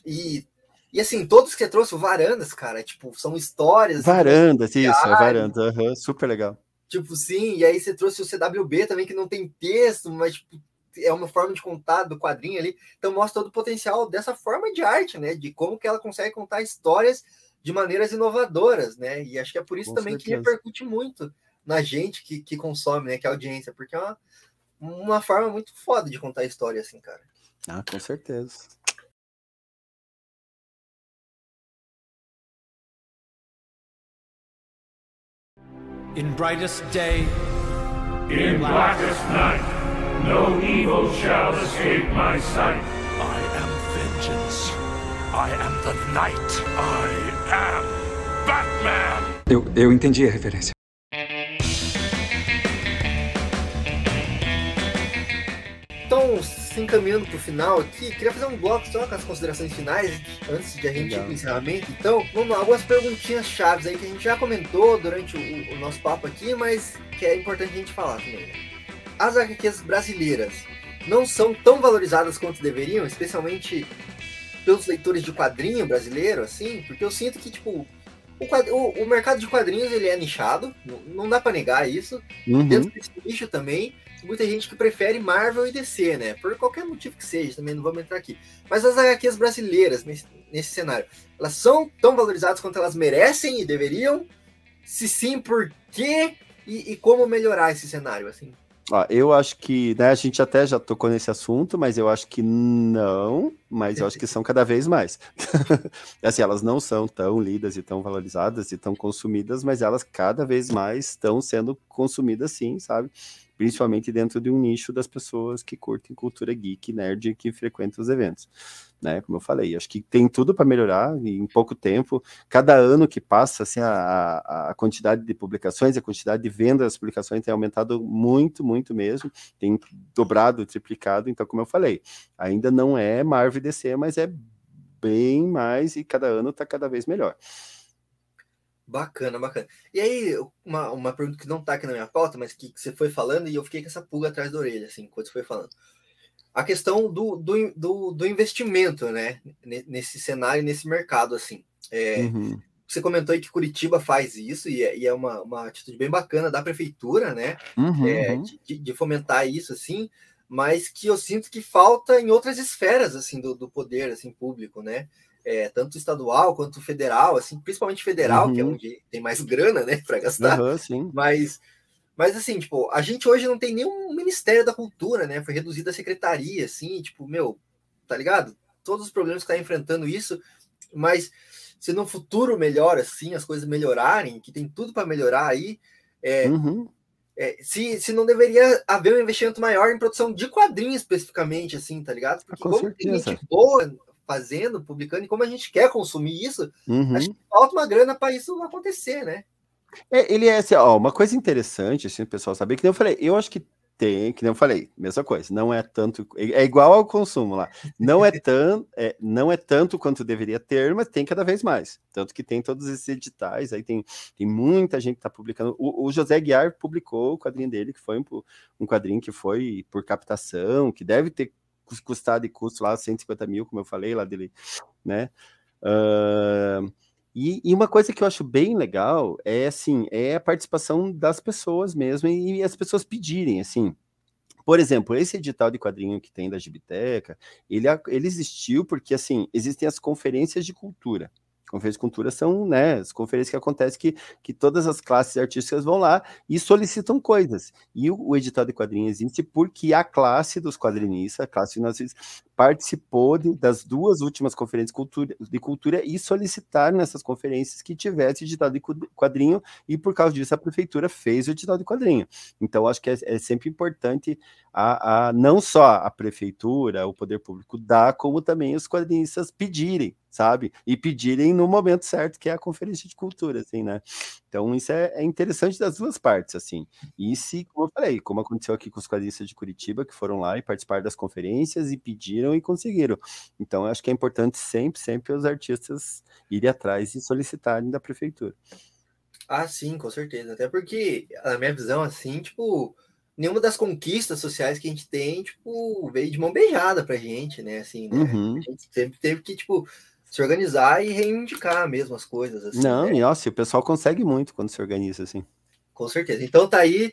Speaker 2: E e assim, todos que você trouxe, Varandas, cara, tipo, são histórias.
Speaker 3: Assim, varandas, assim, isso, é Varandas, uhum, super legal.
Speaker 2: Tipo, sim, e aí você trouxe o CWB também, que não tem texto, mas tipo, é uma forma de contar do quadrinho ali. Então mostra todo o potencial dessa forma de arte, né? De como que ela consegue contar histórias de maneiras inovadoras, né? E acho que é por isso Com também certeza. que repercute muito na gente que, que consome, né? Que é a audiência, porque é uma, uma forma muito foda de contar história, assim, cara.
Speaker 3: Ah, com certeza.
Speaker 4: In brightest day, in blackest night, no evil shall escape my sight. I am vengeance. I am the night. I am Batman.
Speaker 5: Eu, eu entendi a referência.
Speaker 2: Então, se encaminhando para o final aqui, queria fazer um bloco só com as considerações finais, antes de a gente ir para o encerramento. Então, vamos lá, algumas perguntinhas chaves aí que a gente já comentou durante o, o nosso papo aqui, mas que é importante a gente falar também. As HQs brasileiras não são tão valorizadas quanto deveriam, especialmente pelos leitores de quadrinho brasileiro, assim, porque eu sinto que, tipo, o, o, o mercado de quadrinhos ele é nichado, não, não dá para negar isso. Uhum. Dentro desse nicho também, muita gente que prefere Marvel e DC, né? Por qualquer motivo que seja, também não vamos entrar aqui. Mas as HQs brasileiras, nesse, nesse cenário, elas são tão valorizadas quanto elas merecem e deveriam? Se sim, por quê? E, e como melhorar esse cenário, assim?
Speaker 3: Ó, eu acho que, né, a gente até já tocou nesse assunto, mas eu acho que não, mas eu acho que são cada vez mais. assim, elas não são tão lidas e tão valorizadas e tão consumidas, mas elas cada vez mais estão sendo consumidas sim, sabe? principalmente dentro de um nicho das pessoas que curtem cultura geek, nerd que frequentam os eventos. Né, como eu falei, acho que tem tudo para melhorar em pouco tempo. Cada ano que passa, assim, a, a quantidade de publicações, a quantidade de vendas das publicações tem aumentado muito, muito mesmo, tem dobrado, triplicado. Então, como eu falei, ainda não é Marvel DC, mas é bem mais e cada ano está cada vez melhor.
Speaker 2: Bacana, bacana. E aí, uma, uma pergunta que não tá aqui na minha pauta, mas que, que, você foi falando e eu fiquei com essa pulga atrás da orelha, assim, enquanto você foi falando. A questão do, do, do, do investimento, né, nesse cenário, nesse mercado, assim. É, uhum. Você comentou aí que Curitiba faz isso e é, e é uma, uma atitude bem bacana da prefeitura, né, uhum, é, uhum. de, de, fomentar isso, assim, mas que eu sinto que falta em outras esferas, assim, do, do poder, assim, público, né é, tanto estadual quanto federal, assim, principalmente federal, uhum. que é uhum. onde tem mais grana, né, para gastar. Uhum, mas, mas assim, tipo, a gente hoje não tem nenhum Ministério da Cultura, né? Foi reduzida a secretaria, assim, tipo, meu, tá ligado? Todos os problemas que está enfrentando isso, mas se no futuro melhor, assim, as coisas melhorarem, que tem tudo para melhorar aí, é, uhum. É, se, se não deveria haver um investimento maior em produção de quadrinhos especificamente, assim, tá ligado? Porque ah, como certeza. tem gente boa fazendo, publicando, e como a gente quer consumir isso, uhum. acho que falta uma grana para isso acontecer, né?
Speaker 3: É, ele é assim, ó, uma coisa interessante, assim, o pessoal saber, que eu falei, eu acho que tem, que nem eu falei, mesma coisa, não é tanto, é igual ao consumo lá, não é, tão, é, não é tanto quanto deveria ter, mas tem cada vez mais, tanto que tem todos esses editais, aí tem, tem muita gente que está publicando, o, o, José Guiar publicou o quadrinho dele, que foi um, um quadrinho que foi por captação, que deve ter custar de custo lá 150 mil, como eu falei lá dele, né? Uh, e, e, uma coisa que eu acho bem legal é assim, é a participação das pessoas mesmo e, e as pessoas pedirem, assim. Por exemplo, esse edital de quadrinho que tem da Gibiteca, ele, ele existiu porque, assim, existem as conferências de cultura. Conferências de cultura são, né, as conferências que acontecem que, que todas as classes artísticas vão lá e solicitam coisas. E o, o edital de quadrinhos existe porque a classe dos quadrinistas, a classe de nós participou de, das duas últimas conferências de cultura, de cultura e solicitaram nessas conferências que tivesse edital de quadrinho e por causa disso a prefeitura fez o edital de quadrinho. Então acho que é, é sempre importante a, a, não só a prefeitura, o poder público dar, como também os quadrinistas pedirem, sabe? E pedirem no momento certo, que é a conferência de cultura, assim, né? Então isso é, é interessante das duas partes, assim. E se, como eu falei, como aconteceu aqui com os quadrinistas de Curitiba, que foram lá e participaram das conferências e pediram e conseguiram. Então acho que é importante sempre, sempre os artistas irem atrás e solicitarem da prefeitura.
Speaker 2: Ah, sim, com certeza. Até porque, na minha visão, assim, tipo, nenhuma das conquistas sociais que a gente tem, tipo, veio de mão beijada pra gente, né? Assim, né? Uhum. A gente sempre teve que, tipo, se organizar e reivindicar mesmo as coisas. Assim,
Speaker 3: Não,
Speaker 2: né?
Speaker 3: e nossa, o pessoal consegue muito quando se organiza, assim.
Speaker 2: Com certeza. Então tá aí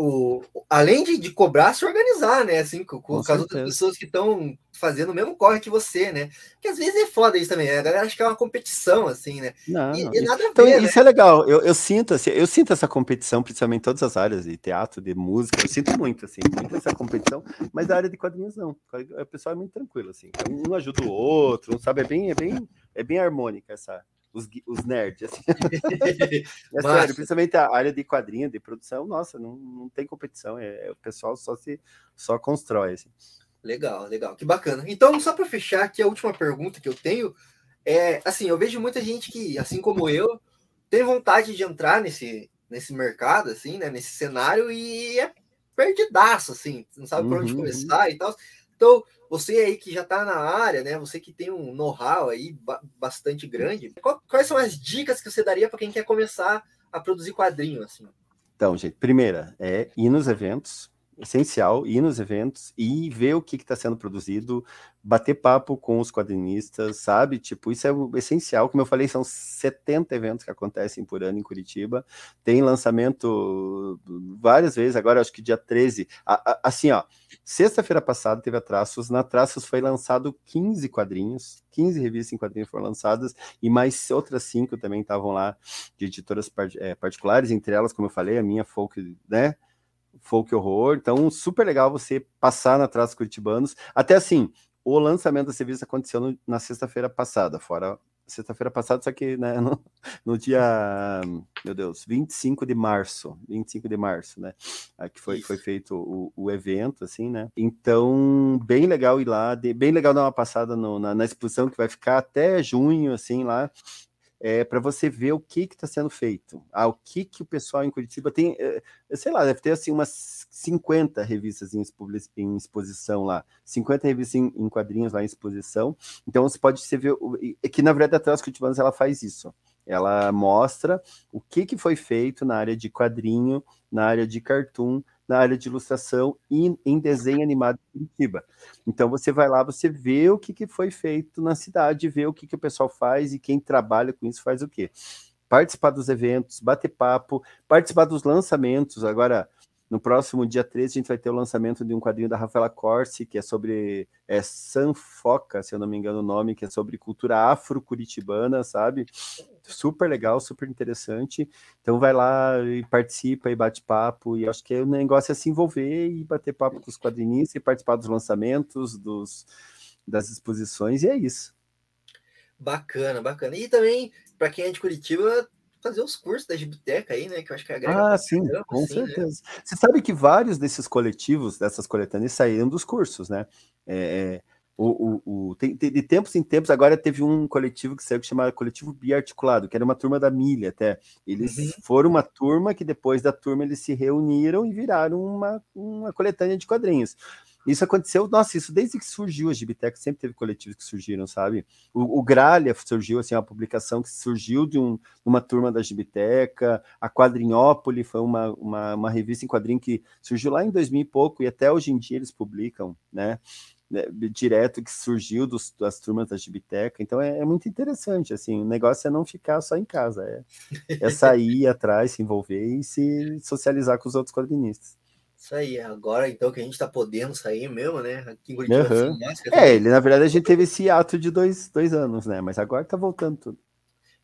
Speaker 2: o, além de, de, cobrar, se organizar, né? Assim, com, com, com as outras pessoas que estão fazendo o mesmo corre que você, né? Porque às vezes é foda isso também, né? A galera acha que é uma competição, assim, né?
Speaker 3: Não, e, e nada então, ver, isso né? é legal. Eu, eu, sinto, assim, eu sinto essa competição, principalmente em todas as áreas, de teatro, de música, eu sinto muito, assim, muito essa competição, mas da área de quadrinhos não. O pessoal é muito tranquilo, assim. Um ajuda o outro, sabe? É bem, é bem, é bem harmônica essa, os, os nerds. Assim. é sério, principalmente a área de quadrinho, de produção, nossa, não, não tem competição, é, é o pessoal só se só constrói. Assim.
Speaker 2: Legal, legal, que bacana. Então, só para fechar aqui, a última pergunta que eu tenho é assim: eu vejo muita gente que, assim como eu, tem vontade de entrar nesse, nesse mercado, assim, né, nesse cenário, e é perdidaço, assim, não sabe por onde uhum. começar e tal. Então, você aí que já está na área, né? Você que tem um know-how aí bastante grande, quais são as dicas que você daria para quem quer começar a produzir quadrinho assim?
Speaker 3: Então, gente, primeira é ir nos eventos, essencial ir nos eventos e ver o que está sendo produzido, bater papo com os quadrinistas, sabe? Tipo, isso é essencial. Como eu falei, são 70 eventos que acontecem por ano em Curitiba. Tem lançamento várias vezes, agora acho que dia 13. Assim, ó, sexta-feira passada teve a Traços. Na Traços foi lançado 15 quadrinhos, 15 revistas em quadrinhos foram lançadas e mais outras cinco também estavam lá de editoras é, particulares, entre elas, como eu falei, a minha Folk, né? Folk horror. Então, super legal você passar na Traços Curitibanos. Até assim, o lançamento da revista aconteceu no, na sexta-feira passada, fora sexta-feira passada, só que né, no, no, dia, meu Deus, 25 de março, 25 de março, né, que foi, foi feito o, o, evento, assim, né, então, bem legal ir lá, de, bem legal dar uma passada no, na, na, exposição que vai ficar até junho, assim, lá, é, para você ver o que está sendo feito. Ah, o que, que o pessoal em Curitiba tem, é, sei lá, deve ter assim umas 50 revistas em, em exposição lá, 50 revistas em, em, quadrinhos lá em exposição. Então você pode ver que na verdade a Trás ela faz isso. Ela mostra o que, que foi feito na área de quadrinho, na área de cartoon, na área de ilustração e em desenho animado em Curitiba. Então você vai lá, você vê o que, que foi feito na cidade, vê o que, que o pessoal faz e quem trabalha com isso faz o quê. Participar dos eventos, bater papo, participar dos lançamentos. Agora, no próximo dia 13, a gente vai ter o lançamento de um quadrinho da Rafaela Corsi, que é sobre é, Sanfoca, se eu não me engano o nome, que é sobre cultura afro-curitibana, sabe? Super legal, super interessante. Então vai lá e participa e bate papo. E acho que o negócio é se envolver e bater papo com os quadrinistas e participar dos lançamentos, dos, das exposições, e é isso.
Speaker 2: Bacana, bacana. E também, para quem é de Curitiba, fazer os cursos da biblioteca aí, né? Que eu acho que agrega.
Speaker 3: Ah, sim, com assim, certeza. Né? Você sabe que vários desses coletivos, dessas coletâneas, saíram dos cursos, né? É, é o, o, o, tem, de tempos em tempos, agora teve um coletivo que saiu que chamava Coletivo Biarticulado, que era uma turma da milha até. Eles uhum. foram uma turma que depois da turma eles se reuniram e viraram uma, uma coletânea de quadrinhos. Isso aconteceu, nossa, isso desde que surgiu a Gibitec, sempre teve coletivos que surgiram, sabe? O, o Gralha surgiu, assim, uma publicação que surgiu de um, uma turma da Gibiteca, a Quadrinhópole foi uma, uma, uma revista em quadrinho que surgiu lá em 2000 e pouco, e até hoje em dia eles publicam, né? né direto que surgiu dos, das turmas da Gibiteca, então é, é, muito interessante, assim, o negócio é não ficar só em casa, é, é sair atrás, se envolver e se socializar com os outros quadrinistas.
Speaker 2: Isso aí, agora então que a gente tá podendo sair mesmo, né? Aqui em Curitiba,
Speaker 3: uhum. assim, É, ele, na verdade, a gente teve esse ato de dois, dois anos, né? Mas agora tá voltando tudo.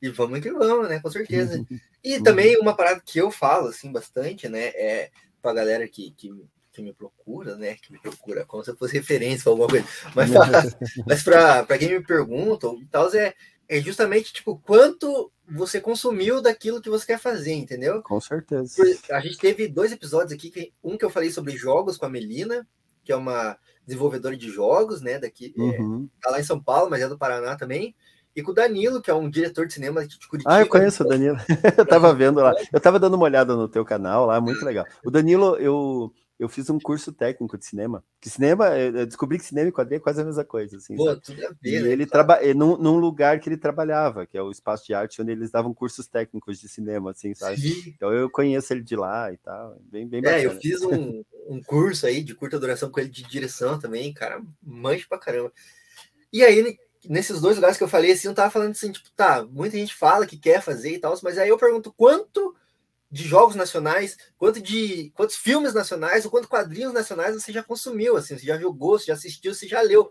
Speaker 2: E vamos que vamos, né? Com certeza. E também uma parada que eu falo, assim, bastante, né? É pra galera que, que, que me procura, né? Que me procura, como se eu fosse referência para alguma coisa. Mas, mas para quem me pergunta e tal, é, é justamente, tipo, quanto você consumiu daquilo que você quer fazer, entendeu?
Speaker 3: Com certeza.
Speaker 2: A gente teve dois episódios aqui, que, um que eu falei sobre jogos com a Melina, que é uma desenvolvedora de jogos, né? Daqui, é, uhum. é, tá lá em São Paulo, mas é do Paraná também. E com o Danilo, que é um diretor de cinema de Curitiba.
Speaker 3: Ah, eu conheço o Danilo. eu tava vendo lá. Eu tava dando uma olhada no teu canal lá, muito legal. O Danilo, eu eu fiz um curso técnico de cinema. Que cinema, eu descobri que cinema e quadrinho é quase a mesma coisa. Assim,
Speaker 2: Pô, tudo a ver,
Speaker 3: e né, ele trabalha num, num, lugar que ele trabalhava, que é o espaço de arte, onde eles davam cursos técnicos de cinema, assim, sabe? Sim. Então eu conheço ele de lá e tal. Bem, bem
Speaker 2: bacana. É, eu fiz um, um curso aí de curta duração com ele de direção também, cara, manche pra caramba. E aí, nesses dois lugares que eu falei, assim, eu tava falando assim, tipo, tá, muita gente fala que quer fazer e tal, mas aí eu pergunto quanto de jogos nacionais, quanto de quantos filmes nacionais ou quantos quadrinhos nacionais você já consumiu, assim, você já jogou, você já assistiu, você já leu.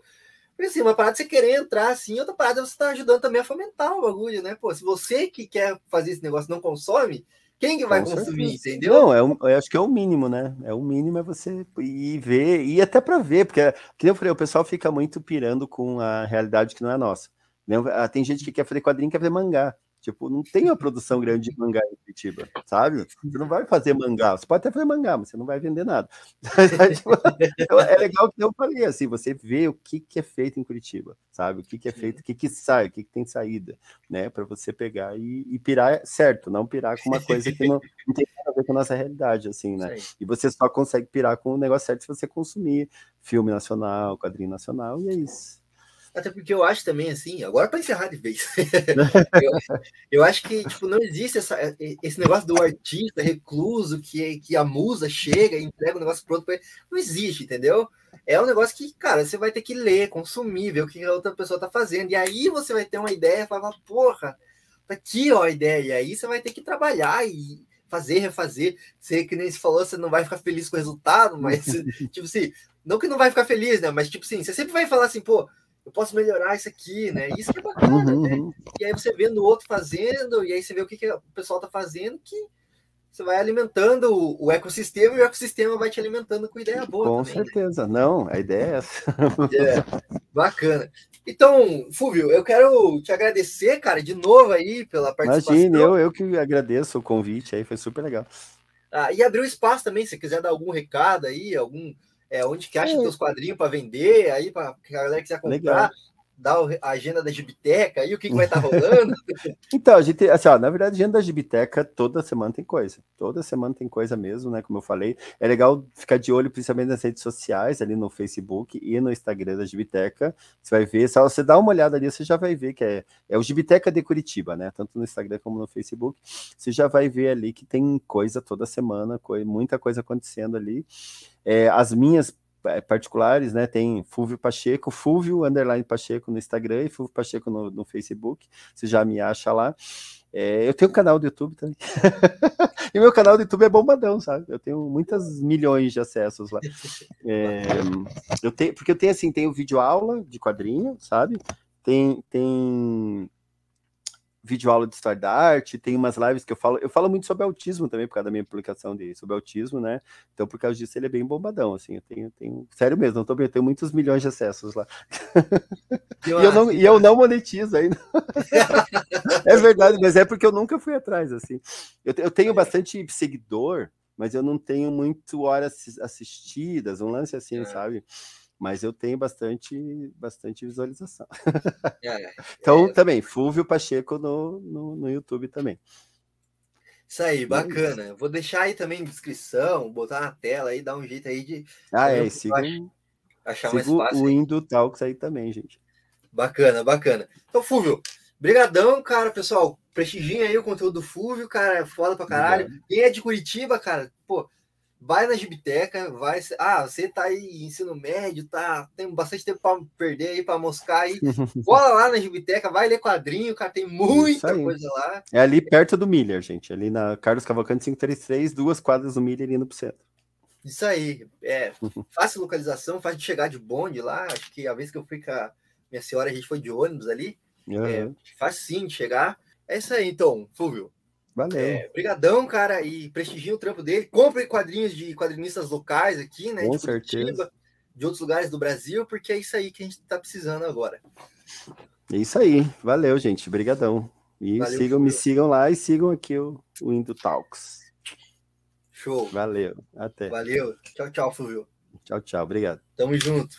Speaker 2: Porque assim, uma parada você querer entrar assim, outra parada você tá ajudando também a fomentar o bagulho, né? Pô, se você que quer fazer esse negócio não consome, quem que vai Com consumir, certeza. entendeu?
Speaker 3: Não, é um, eu acho que é o mínimo, né? É o mínimo é você ir ver, e até para ver, porque, que eu falei, o pessoal fica muito pirando com a realidade que não é nossa. Ah, tem gente que quer fazer quadrinho, quer fazer mangá. Tipo, não tem uma produção grande de mangá em Curitiba, sabe? Você não vai fazer mangá, você pode até fazer mangá, mas você não vai vender nada. Então, é legal que eu falei assim, você vê o que, que é feito em Curitiba, sabe? O que, que é feito, o que, que sai, o que, que tem saída, né? Para você pegar e, e, pirar certo, não pirar com uma coisa que não, não tem nada a ver com a nossa realidade, assim, né? E você só consegue pirar com o negócio certo se você consumir filme nacional, quadrinho nacional, e é isso.
Speaker 2: Até porque eu acho também, assim, agora para encerrar de vez, eu, eu, acho que tipo, não existe essa, esse negócio do artista recluso que, que a musa chega e entrega o negócio pronto para ele. Não existe, entendeu? É um negócio que, cara, você vai ter que ler, consumir, ver o que a outra pessoa tá fazendo. E aí você vai ter uma ideia, falar, porra, tá aqui ó, a ideia. E aí você vai ter que trabalhar e fazer, refazer. Você, que nem se falou, você não vai ficar feliz com o resultado, mas, tipo assim, não que não vai ficar feliz, né? Mas, tipo assim, você sempre vai falar assim, pô, eu posso melhorar isso aqui, né? Isso que é bacana, uhum, né? Uhum. E aí você vendo o outro fazendo, e aí você vê o que, que o pessoal tá fazendo, que você vai alimentando o, o, ecossistema e o ecossistema vai te alimentando com ideia boa.
Speaker 3: Com também, né? certeza, né? não, a ideia é essa.
Speaker 2: É, bacana. Então, Fúvio, eu quero te agradecer, cara, de novo aí pela participação.
Speaker 3: Imagina, eu, eu que agradeço o convite aí, foi super legal.
Speaker 2: Ah, e abriu espaço também, se quiser dar algum recado aí, algum é, onde que acha é. teus quadrinhos para vender, aí para a galera que quiser comprar, Legal. Dá a agenda da Gibiteca, aí o que, que vai estar tá rolando?
Speaker 3: então, a gente, assim, ó, na verdade, a agenda da Gibiteca toda semana tem coisa. Toda semana tem coisa mesmo, né? Como eu falei. É legal ficar de olho, principalmente nas redes sociais, ali no Facebook e no Instagram da Gibiteca. Você vai ver, se você dá uma olhada ali, você já vai ver que é, é o Gibiteca de Curitiba, né? Tanto no Instagram como no Facebook. Você já vai ver ali que tem coisa toda semana, muita coisa acontecendo ali. É, as minhas particulares, né? Tem Fulvio Pacheco, Fulvio Underline Pacheco no Instagram e Fulvio Pacheco no, no Facebook. Você já me acha lá. É, eu tenho um canal do YouTube também. e meu canal do YouTube é bombadão, sabe? Eu tenho muitas milhões de acessos lá. É, eu tenho, porque eu tenho assim, tenho vídeo aula de quadrinho, sabe? Tem, tem vídeo aula de história da arte, tem umas lives que eu falo, eu falo muito sobre autismo também, por causa da minha publicação de sobre autismo, né? Então, por causa disso, ele é bem bombadão, assim, eu tenho, tenho sério mesmo, não tô eu tenho muitos milhões de acessos lá. e, eu não, e eu não monetizo ainda. é verdade, mas é porque eu nunca fui atrás, assim. Eu, eu tenho bastante seguidor, mas eu não tenho muito horas assistidas, um lance assim, é. sabe? Mas eu tenho bastante, bastante visualização. É, é, então, é... também, Fúvio Pacheco no, no, no, YouTube também.
Speaker 2: Isso aí, é bacana. Vou deixar aí também descrição, botar na tela aí, dar um jeito aí de.
Speaker 3: Ah, é, siga, achar mais fácil. O Indo Talks aí também, gente.
Speaker 2: Bacana, bacana. Então, Fúvio, brigadão, cara, pessoal. Prestigiem aí o conteúdo do Fúvio, cara, é foda pra caralho. Obrigado. Quem é de Curitiba, cara, pô, vai na gibiteca, vai. Ah, você tá aí em ensino médio, tá? Tem bastante tempo para perder aí, para moscar aí. Cola lá na gibiteca, vai ler quadrinho, cara, tem muita coisa lá.
Speaker 3: É ali perto do Miller, gente. Ali na Carlos Cavalcante 533, duas quadras do Miller indo pro centro.
Speaker 2: Isso aí, é fácil localização, fácil de chegar de bonde lá. Acho que a vez que eu fui com a minha senhora, a gente foi de ônibus ali. Uhum. É fácil sim de chegar. É isso aí, então, Fúvio.
Speaker 3: Valeu.
Speaker 2: É, brigadão, cara, e prestigiem o trampo dele. Compre quadrinhos de quadrinistas locais aqui, né?
Speaker 3: Com
Speaker 2: de Curitiba,
Speaker 3: certeza.
Speaker 2: de outros lugares do Brasil, porque é isso aí que a gente tá precisando agora.
Speaker 3: É isso aí. Valeu, gente. Brigadão. E
Speaker 2: Valeu,
Speaker 3: sigam, me sigam lá e sigam aqui o, o Indo Talks.
Speaker 2: Show.
Speaker 3: Valeu. Até.
Speaker 2: Valeu. Tchau, tchau, Fúvio.
Speaker 3: Tchau, tchau. Obrigado.
Speaker 2: Tamo junto.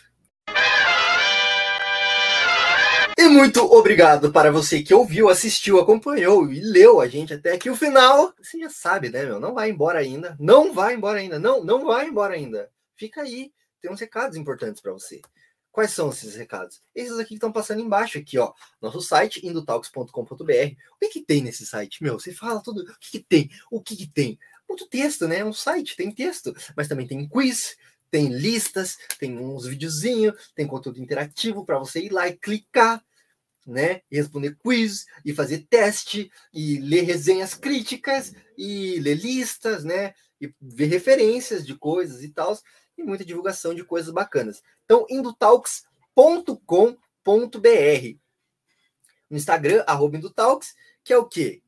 Speaker 2: E muito obrigado para você que ouviu, assistiu, acompanhou e leu a gente até aqui o final. Você já sabe, né, meu? Não vai embora ainda. Não vai embora ainda. Não, não vai embora ainda. Fica aí. Tem uns recados importantes para você. Quais são esses recados? Esses aqui que estão passando embaixo aqui, ó. Nosso site, indotalks.com.br. O que, que tem nesse site, meu? Você fala tudo. O que, que tem? O que, que tem? Muito texto, né? É um site, tem texto. Mas também tem quiz, tem listas, tem uns videozinhos, tem conteúdo interativo para você ir lá e clicar, né? E responder quiz, e fazer teste, e ler resenhas críticas, e ler listas, né? E ver referências de coisas e tal, e muita divulgação de coisas bacanas. Então, indotalks.com.br. No Instagram, arroba Indotalks, que é o quê?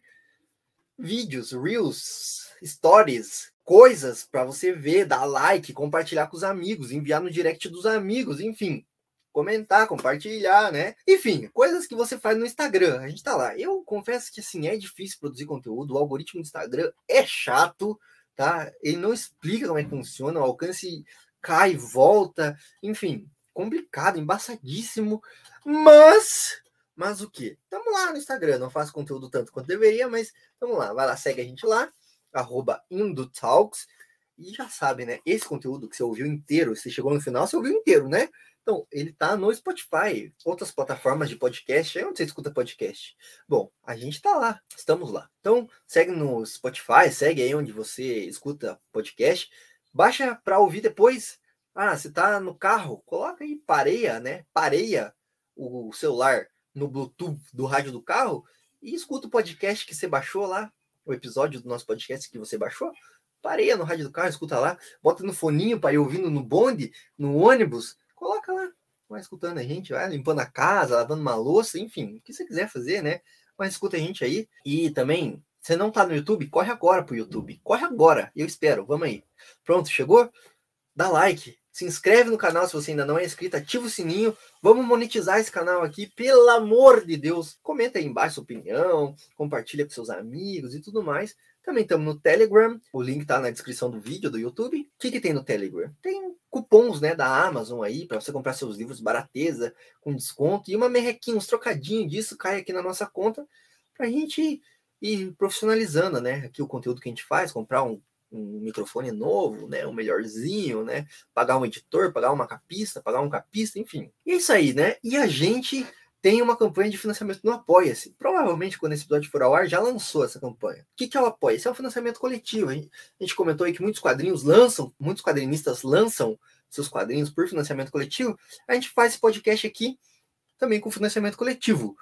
Speaker 2: Vídeos, reels, stories, coisas para você ver, dar like, compartilhar com os amigos, enviar no direct dos amigos, enfim, comentar, compartilhar, né? Enfim, coisas que você faz no Instagram. A gente tá lá. Eu confesso que assim é difícil produzir conteúdo, o algoritmo do Instagram é chato, tá? Ele não explica como é que funciona, o alcance cai, volta, enfim, complicado, embaçadíssimo, mas mas o que? Tamo lá no Instagram, não faço conteúdo tanto quanto deveria, mas tamo lá, vai lá, segue a gente lá, arroba Indotalks, e já sabe, né? Esse conteúdo que você ouviu inteiro, você chegou no final, você ouviu inteiro, né? Então, ele tá no Spotify, outras plataformas de podcast, é onde você escuta podcast. Bom, a gente tá lá, estamos lá. Então, segue no Spotify, segue aí onde você escuta podcast, baixa para ouvir depois. Ah, você tá no carro, coloca aí, pareia, né? Pareia o celular no Bluetooth do rádio do carro e escuta o podcast que você baixou lá, o episódio do nosso podcast que você baixou. Pareia no rádio do carro, escuta lá, bota no foninho para ir ouvindo no bonde, no ônibus, coloca lá, vai escutando a gente, vai limpando a casa, lavando uma louça, enfim, o que você quiser fazer, né? Mas escuta a gente aí. E também, você não tá no YouTube, corre agora pro YouTube. Corre agora, eu espero, vamos aí. Pronto, chegou? Dá like, se inscreve no canal se você ainda não é inscrito, ativa o sininho. Vamos monetizar esse canal aqui, pelo amor de Deus. Comenta aí embaixo sua opinião, compartilha com seus amigos e tudo mais. Também estamos no Telegram, o link tá na descrição do vídeo do YouTube. O que, que tem no Telegram? Tem cupons né, da Amazon aí para você comprar seus livros barateza, com desconto, e uma merrequinha, uns trocadinhos disso cai aqui na nossa conta para a gente ir profissionalizando né, aqui o conteúdo que a gente faz, comprar um um microfone novo, né, um melhorzinho, né, pagar um editor, pagar uma capista, pagar um capista, enfim. E é isso aí, né? E a gente tem uma campanha de financiamento no Apoia-se. Provavelmente, quando esse episódio for ao ar, já lançou essa campanha. O que, é o Apoia-se? É um financiamento coletivo. A gente, comentou aí que muitos quadrinhos lançam, muitos quadrinistas lançam seus quadrinhos por financiamento coletivo. A gente faz esse podcast aqui também com financiamento coletivo.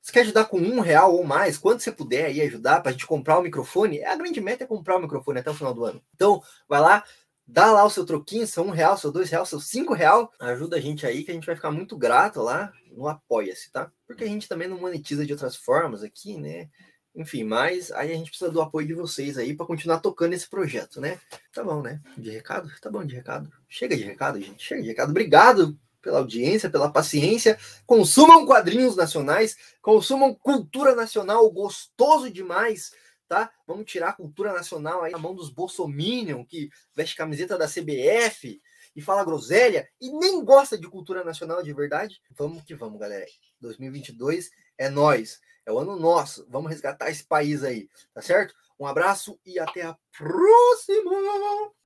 Speaker 2: Você quer ajudar com um real ou mais, quanto você puder aí ajudar para a gente comprar o microfone, a grande meta é comprar o microfone até o final do ano. Então, vai lá, dá lá o seu troquinho, seu um real, seu dois real, seu cinco real, ajuda a gente aí que a gente vai ficar muito grato lá no Apoia-se, tá? Porque a gente também não monetiza de outras formas aqui, né? Enfim, mas aí a gente precisa do apoio de vocês aí para continuar tocando esse projeto, né? Tá bom, né? De recado? Tá bom de recado. Chega de recado, gente. Chega de recado. Obrigado pela audiência, pela paciência. Consumam quadrinhos nacionais, consumam cultura nacional, gostoso demais, tá? Vamos tirar a cultura nacional aí na mão dos bolsominion, que veste camiseta da CBF e fala groselha e nem gosta de cultura nacional de verdade. Vamos que vamos, galera. 2022 é nós, é o ano nosso. Vamos resgatar esse país aí, tá certo? Um abraço e até a próxima!